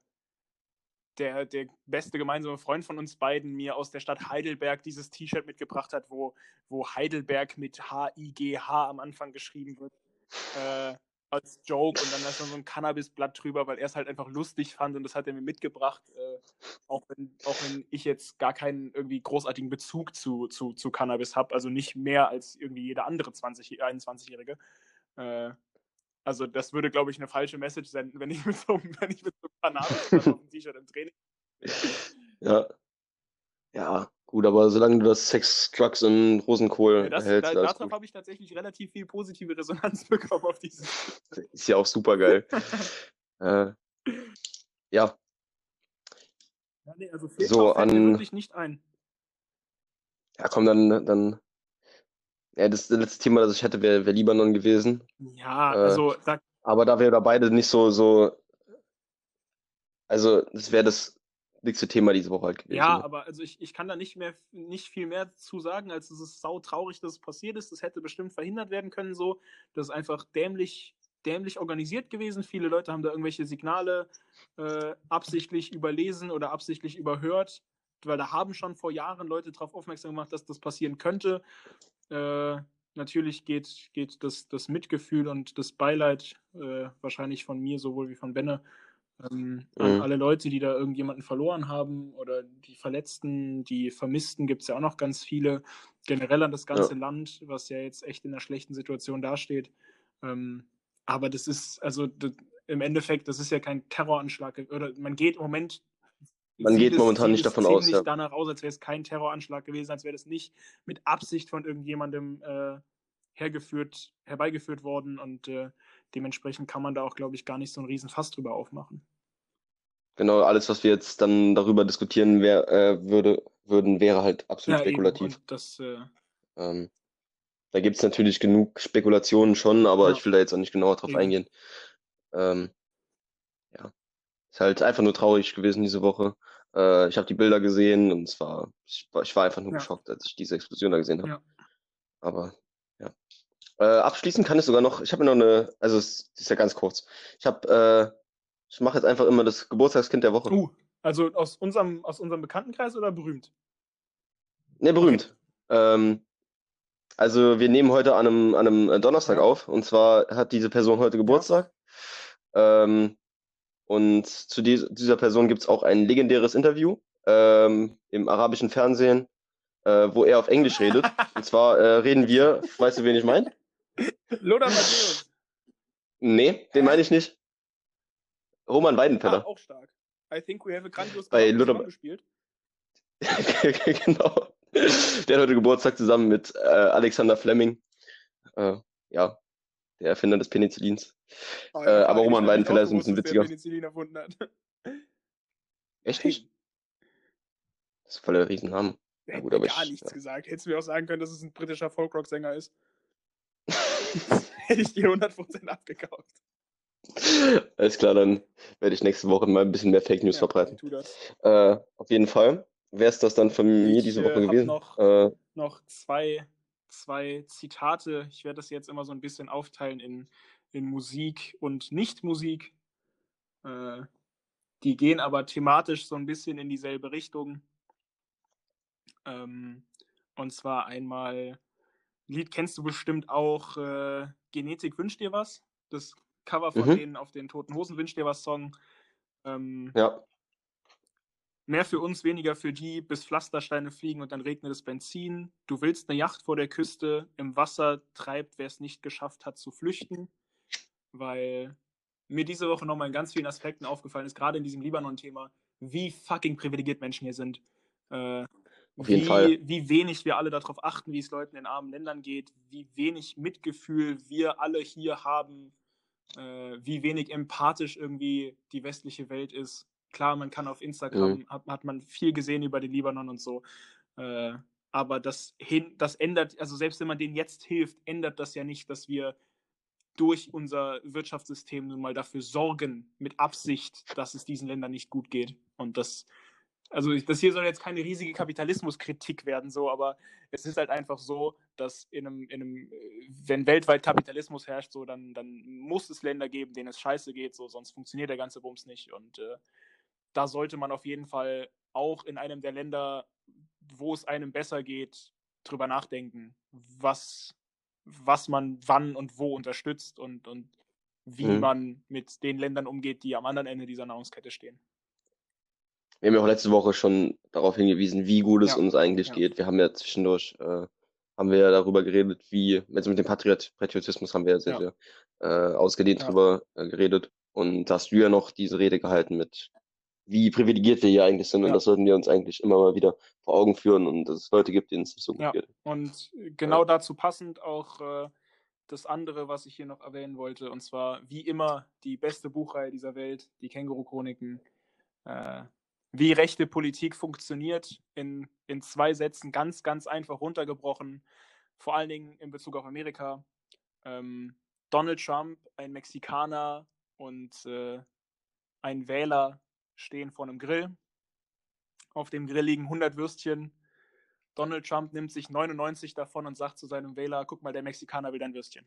der, der beste gemeinsame Freund von uns beiden mir aus der Stadt Heidelberg dieses T-Shirt mitgebracht hat, wo, wo Heidelberg mit H-I-G-H am Anfang geschrieben wird. Äh, als Joke und dann ist dann so ein Cannabisblatt drüber, weil er es halt einfach lustig fand und das hat er mir mitgebracht. Äh, auch, wenn, auch wenn ich jetzt gar keinen irgendwie großartigen Bezug zu, zu, zu Cannabis habe, also nicht mehr als irgendwie jeder andere 20, 21-Jährige. Äh, also das würde, glaube ich, eine falsche Message senden, wenn ich mit so, einem- wenn so einem Cannabis auf dem T-Shirt im Training. Ja. Ja, gut, aber solange du das Sex, Drugs und Rosenkohl Ja, das, behältst, da, darauf habe ich tatsächlich relativ viel positive Resonanz bekommen auf dieses. Ist ja auch super geil. äh, ja, Ja, nee, also So, an- wirklich nicht ein. ja, komm, dann, dann. Ja, das, das letzte Thema, das ich hätte, wäre wär Libanon gewesen. Ja, Äh, also da, Aber da wir da beide nicht so, so. Also, das wäre das nächste Thema diese Woche halt gewesen. ja, aber also ich, ich kann da nicht mehr nicht viel mehr zu sagen, als es ist sau traurig, dass es passiert ist. Das hätte bestimmt verhindert werden können, so. Das ist einfach dämlich, dämlich organisiert gewesen. Viele Leute haben da irgendwelche Signale äh, absichtlich überlesen oder absichtlich überhört, weil da haben schon vor Jahren Leute darauf aufmerksam gemacht, dass das passieren könnte. Äh, natürlich geht, geht das, das Mitgefühl und das Beileid äh, wahrscheinlich von mir sowohl wie von Benne ähm, an Mhm. alle Leute, die da irgendjemanden verloren haben oder die Verletzten, die Vermissten gibt es ja auch noch ganz viele. Generell an das ganze Land, was ja jetzt echt in einer schlechten Situation dasteht. Ähm, aber das ist, also das, im Endeffekt, das ist ja kein Terroranschlag. Oder man geht im Moment. Man geht momentan nicht davon aus, ziemlich ja. danach aus, als wäre es kein Terroranschlag gewesen, als wäre das nicht mit Absicht von irgendjemandem äh, hergeführt, herbeigeführt worden und äh, dementsprechend kann man da auch, glaube ich, gar nicht so einen riesen Fass drüber aufmachen. Genau, alles, was wir jetzt dann darüber diskutieren wär, äh, würde, würden, wäre halt absolut eben. spekulativ. Das, äh, Ähm, da gibt es natürlich genug Spekulationen schon, aber Ja. ich will da jetzt auch nicht genauer drauf Eben. eingehen. Ähm, ja, ist halt einfach nur traurig gewesen diese Woche. Äh, ich habe die Bilder gesehen und es war, ich war, ich war einfach nur Ja. geschockt, als ich diese Explosion da gesehen habe. Ja. Aber ja. Äh, abschließend kann ich sogar noch, ich habe mir noch eine, also es ist ja ganz kurz. Ich habe, äh, ich mache jetzt einfach immer das Geburtstagskind der Woche. Uh, also aus unserem, aus unserem Bekanntenkreis oder berühmt? Ne, berühmt. Ähm, also wir nehmen heute an einem, an einem Donnerstag Ja. auf und zwar hat diese Person heute Geburtstag. Ähm, und zu dies- dieser Person gibt es auch ein legendäres Interview ähm, im arabischen Fernsehen, äh, wo er auf Englisch redet. Und zwar äh, reden wir, weißt du, wen ich meine? Lothar Matthäus. Nee, den meine ich nicht. Roman Ah, Weidenfeller. auch stark. I think we have a grandios Bei Lothar- gespielt. genau. Der hat heute Geburtstag zusammen mit äh, Alexander Fleming. Äh, ja, der Erfinder des Penicillins. Oh, Äh, aber Roman Weidenfeller ist ein bisschen dass der witziger. Penicillin erfunden hat. Echt nicht? Das ist voll der Riesenname. Der Ja, gut, aber gar ich- nichts ja. gesagt. Hättest du mir auch sagen können, dass es ein britischer Folkrock-Sänger ist. Hätte ich dir 100% abgekauft. Alles klar, dann werde ich nächste Woche mal ein bisschen mehr Fake News Ja, verbreiten. tu das. Äh, auf jeden Fall. Wäre es das dann von mir Ich, diese äh, Woche hab gewesen? noch- Äh, noch zwei, zwei Zitate. Ich werde das jetzt immer so ein bisschen aufteilen in, in Musik und Nicht-Musik. Äh, die gehen aber thematisch so ein bisschen in dieselbe Richtung. Ähm, und zwar einmal, Lied kennst du bestimmt auch, äh, Genetik wünscht dir was? Das Cover von Mhm. denen auf den Toten Hosen wünscht dir was Song. Ähm, ja, Mehr für uns, weniger für die, bis Pflastersteine fliegen und dann regnet es Benzin. Du willst eine Yacht vor der Küste, im Wasser treibt, wer es nicht geschafft hat, zu flüchten. Weil mir diese Woche nochmal in ganz vielen Aspekten aufgefallen ist, gerade in diesem Libanon-Thema, wie fucking privilegiert Menschen hier sind. Äh, Auf wie, jeden Fall. wie wenig wir alle darauf achten, wie es Leuten in armen Ländern geht, wie wenig Mitgefühl wir alle hier haben, äh, wie wenig empathisch irgendwie die westliche Welt ist. Klar, man kann auf Instagram, Mhm. hat, hat man viel gesehen über den Libanon und so. Äh, aber das, hin, das ändert, also selbst wenn man denen jetzt hilft, ändert das ja nicht, dass wir durch unser Wirtschaftssystem nun mal dafür sorgen, mit Absicht, dass es diesen Ländern nicht gut geht. Und das, also ich- das hier soll jetzt keine riesige Kapitalismuskritik werden, so, aber es ist halt einfach so, dass in einem, in einem, äh, wenn weltweit Kapitalismus herrscht, so, dann, dann muss es Länder geben, denen es scheiße geht, so, sonst funktioniert der ganze Bums nicht. Und äh, da sollte man auf jeden Fall auch in einem der Länder, wo es einem besser geht, drüber nachdenken, was, was man wann und wo unterstützt und, und wie Mhm. man mit den Ländern umgeht, die am anderen Ende dieser Nahrungskette stehen. Wir haben ja auch letzte Woche schon darauf hingewiesen, wie gut es Ja, uns eigentlich ja. geht. Wir haben ja zwischendurch, äh, haben wir ja darüber geredet, wie, also mit dem Patriot Patriotismus haben wir ja sehr, sehr äh, ausgedehnt Ja. drüber äh, geredet. Und da hast du ja noch diese Rede gehalten mit, wie privilegiert wir hier eigentlich sind. Und das sollten wir uns eigentlich immer mal wieder vor Augen führen und dass es Leute gibt, denen es nicht so gut Ja. geht. Und genau dazu passend auch äh, das andere, was ich hier noch erwähnen wollte, und zwar wie immer die beste Buchreihe dieser Welt, die Känguru-Chroniken. Äh, wie rechte Politik funktioniert, in, in zwei Sätzen ganz, ganz einfach runtergebrochen, vor allen Dingen in Bezug auf Amerika. Ähm, Donald Trump, ein Mexikaner und äh, ein Wähler stehen vor einem Grill. Auf dem Grill liegen 100 Würstchen. Donald Trump nimmt sich 99 davon und sagt zu seinem Wähler, guck mal, der Mexikaner will dein Würstchen.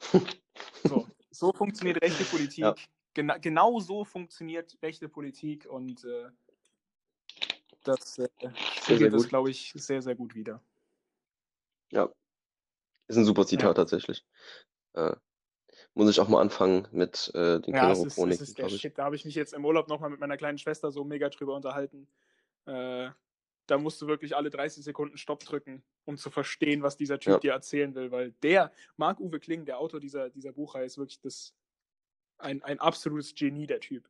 So, so funktioniert rechte Politik. Ja. Gena genau so funktioniert rechte Politik und äh, das äh, sehr das, glaube ich, sehr, sehr gut wieder. Ja. Ist ein super Zitat Ja. tatsächlich. Äh, muss ich auch mal anfangen mit äh, den Ja, es ist, ist ich. Shit. Da habe ich mich jetzt im Urlaub nochmal mit meiner kleinen Schwester so mega drüber unterhalten. Äh, da musst du wirklich alle 30 Sekunden Stopp drücken, um zu verstehen, was dieser Typ Ja. dir erzählen will. Weil der, Marc-Uwe Kling, der Autor dieser, dieser Buchreihe, ist wirklich das, ein, ein absolutes Genie, der Typ.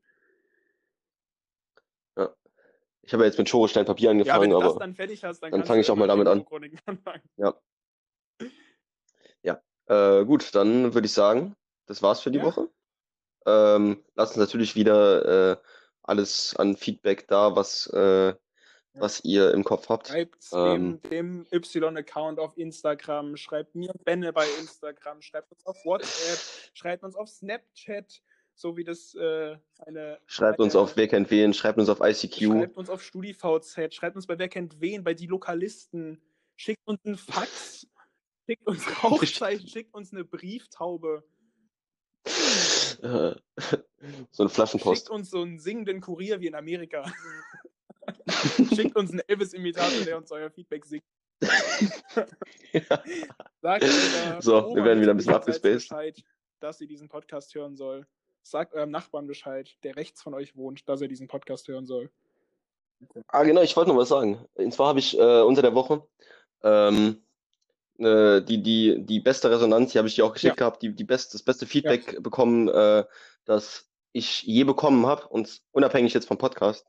Ich habe ja jetzt mit Schore Stein Papier Ja, angefangen, wenn du das aber dann fertig hast, dann, dann fange ich auch mal damit an. Känguru-Chroniken anfangen. Äh, gut, dann würde ich sagen, das war's für die Ja. Woche. Ähm, lasst uns natürlich wieder äh, alles an Feedback da, was, äh, was ihr im Kopf habt. Schreibt Ähm. dem, dem Y-Account auf Instagram, schreibt mir Benne bei Instagram, schreibt uns auf WhatsApp, schreibt uns auf Snapchat so wie das äh, eine. Schreibt eine, uns auf Wer kennt wen, schreibt uns auf ICQ. Schreibt uns auf StudiVZ, schreibt uns bei Wer kennt wen, bei die Lokalisten. Schickt uns einen Fax, schickt uns Rauchzeichen, schickt uns eine Brieftaube. So eine Flaschenpost. Schickt uns so einen singenden Kurier wie in Amerika. schickt uns einen Elvis-Imitator, der uns euer Feedback singt. ja. Sagt eurer So, wir Oma werden wieder ein bisschen abgespaced. Bescheid, dass sie diesen Podcast hören soll. Sagt eurem Nachbarn Bescheid, der rechts von euch wohnt, dass er diesen Podcast hören soll. Ah, genau, ich wollte noch was sagen. Und zwar habe ich äh, unter der Woche ähm, äh, die, die, die beste Resonanz, die habe ich dir auch geschickt gehabt, die, die best, das beste Feedback bekommen, äh, das ich je bekommen habe, und unabhängig jetzt vom Podcast.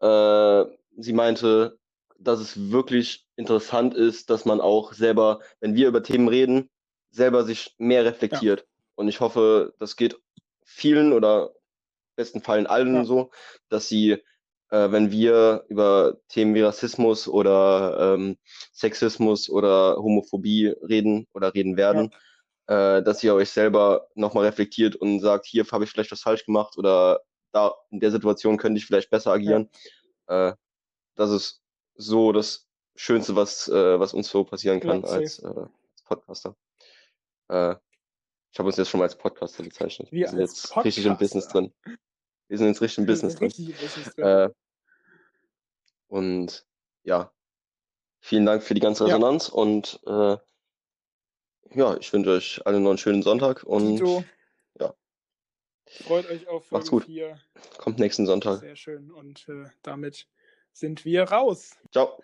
Äh, sie meinte, dass es wirklich interessant ist, dass man auch selber, wenn wir über Themen reden, selber sich mehr reflektiert. Und ich hoffe, das geht vielen oder besten Fallen allen Ja. so, dass sie, äh, wenn wir über Themen wie Rassismus oder ähm, Sexismus oder Homophobie reden oder reden werden, äh, dass ihr euch selber nochmal reflektiert und sagt, hier habe ich vielleicht was falsch gemacht oder da in der Situation könnte ich vielleicht besser agieren. Äh, das ist so das Schönste, was, äh, was uns so passieren kann Ja, als, äh, als Podcaster. Äh, ich habe uns jetzt schon mal als Podcaster bezeichnet. Wir Wir sind jetzt richtig im Business Podcaster. drin. Wir sind jetzt richtig im Business drin. Business drin. Äh, und ja, vielen Dank für die ganze Ja. Resonanz und äh, ja, ich wünsche euch allen noch einen schönen Sonntag und Tito, ja. Freut euch auf Macht's Folge gut. 4. kommt nächsten Sonntag. Sehr schön. Und äh, damit sind wir raus. Ciao.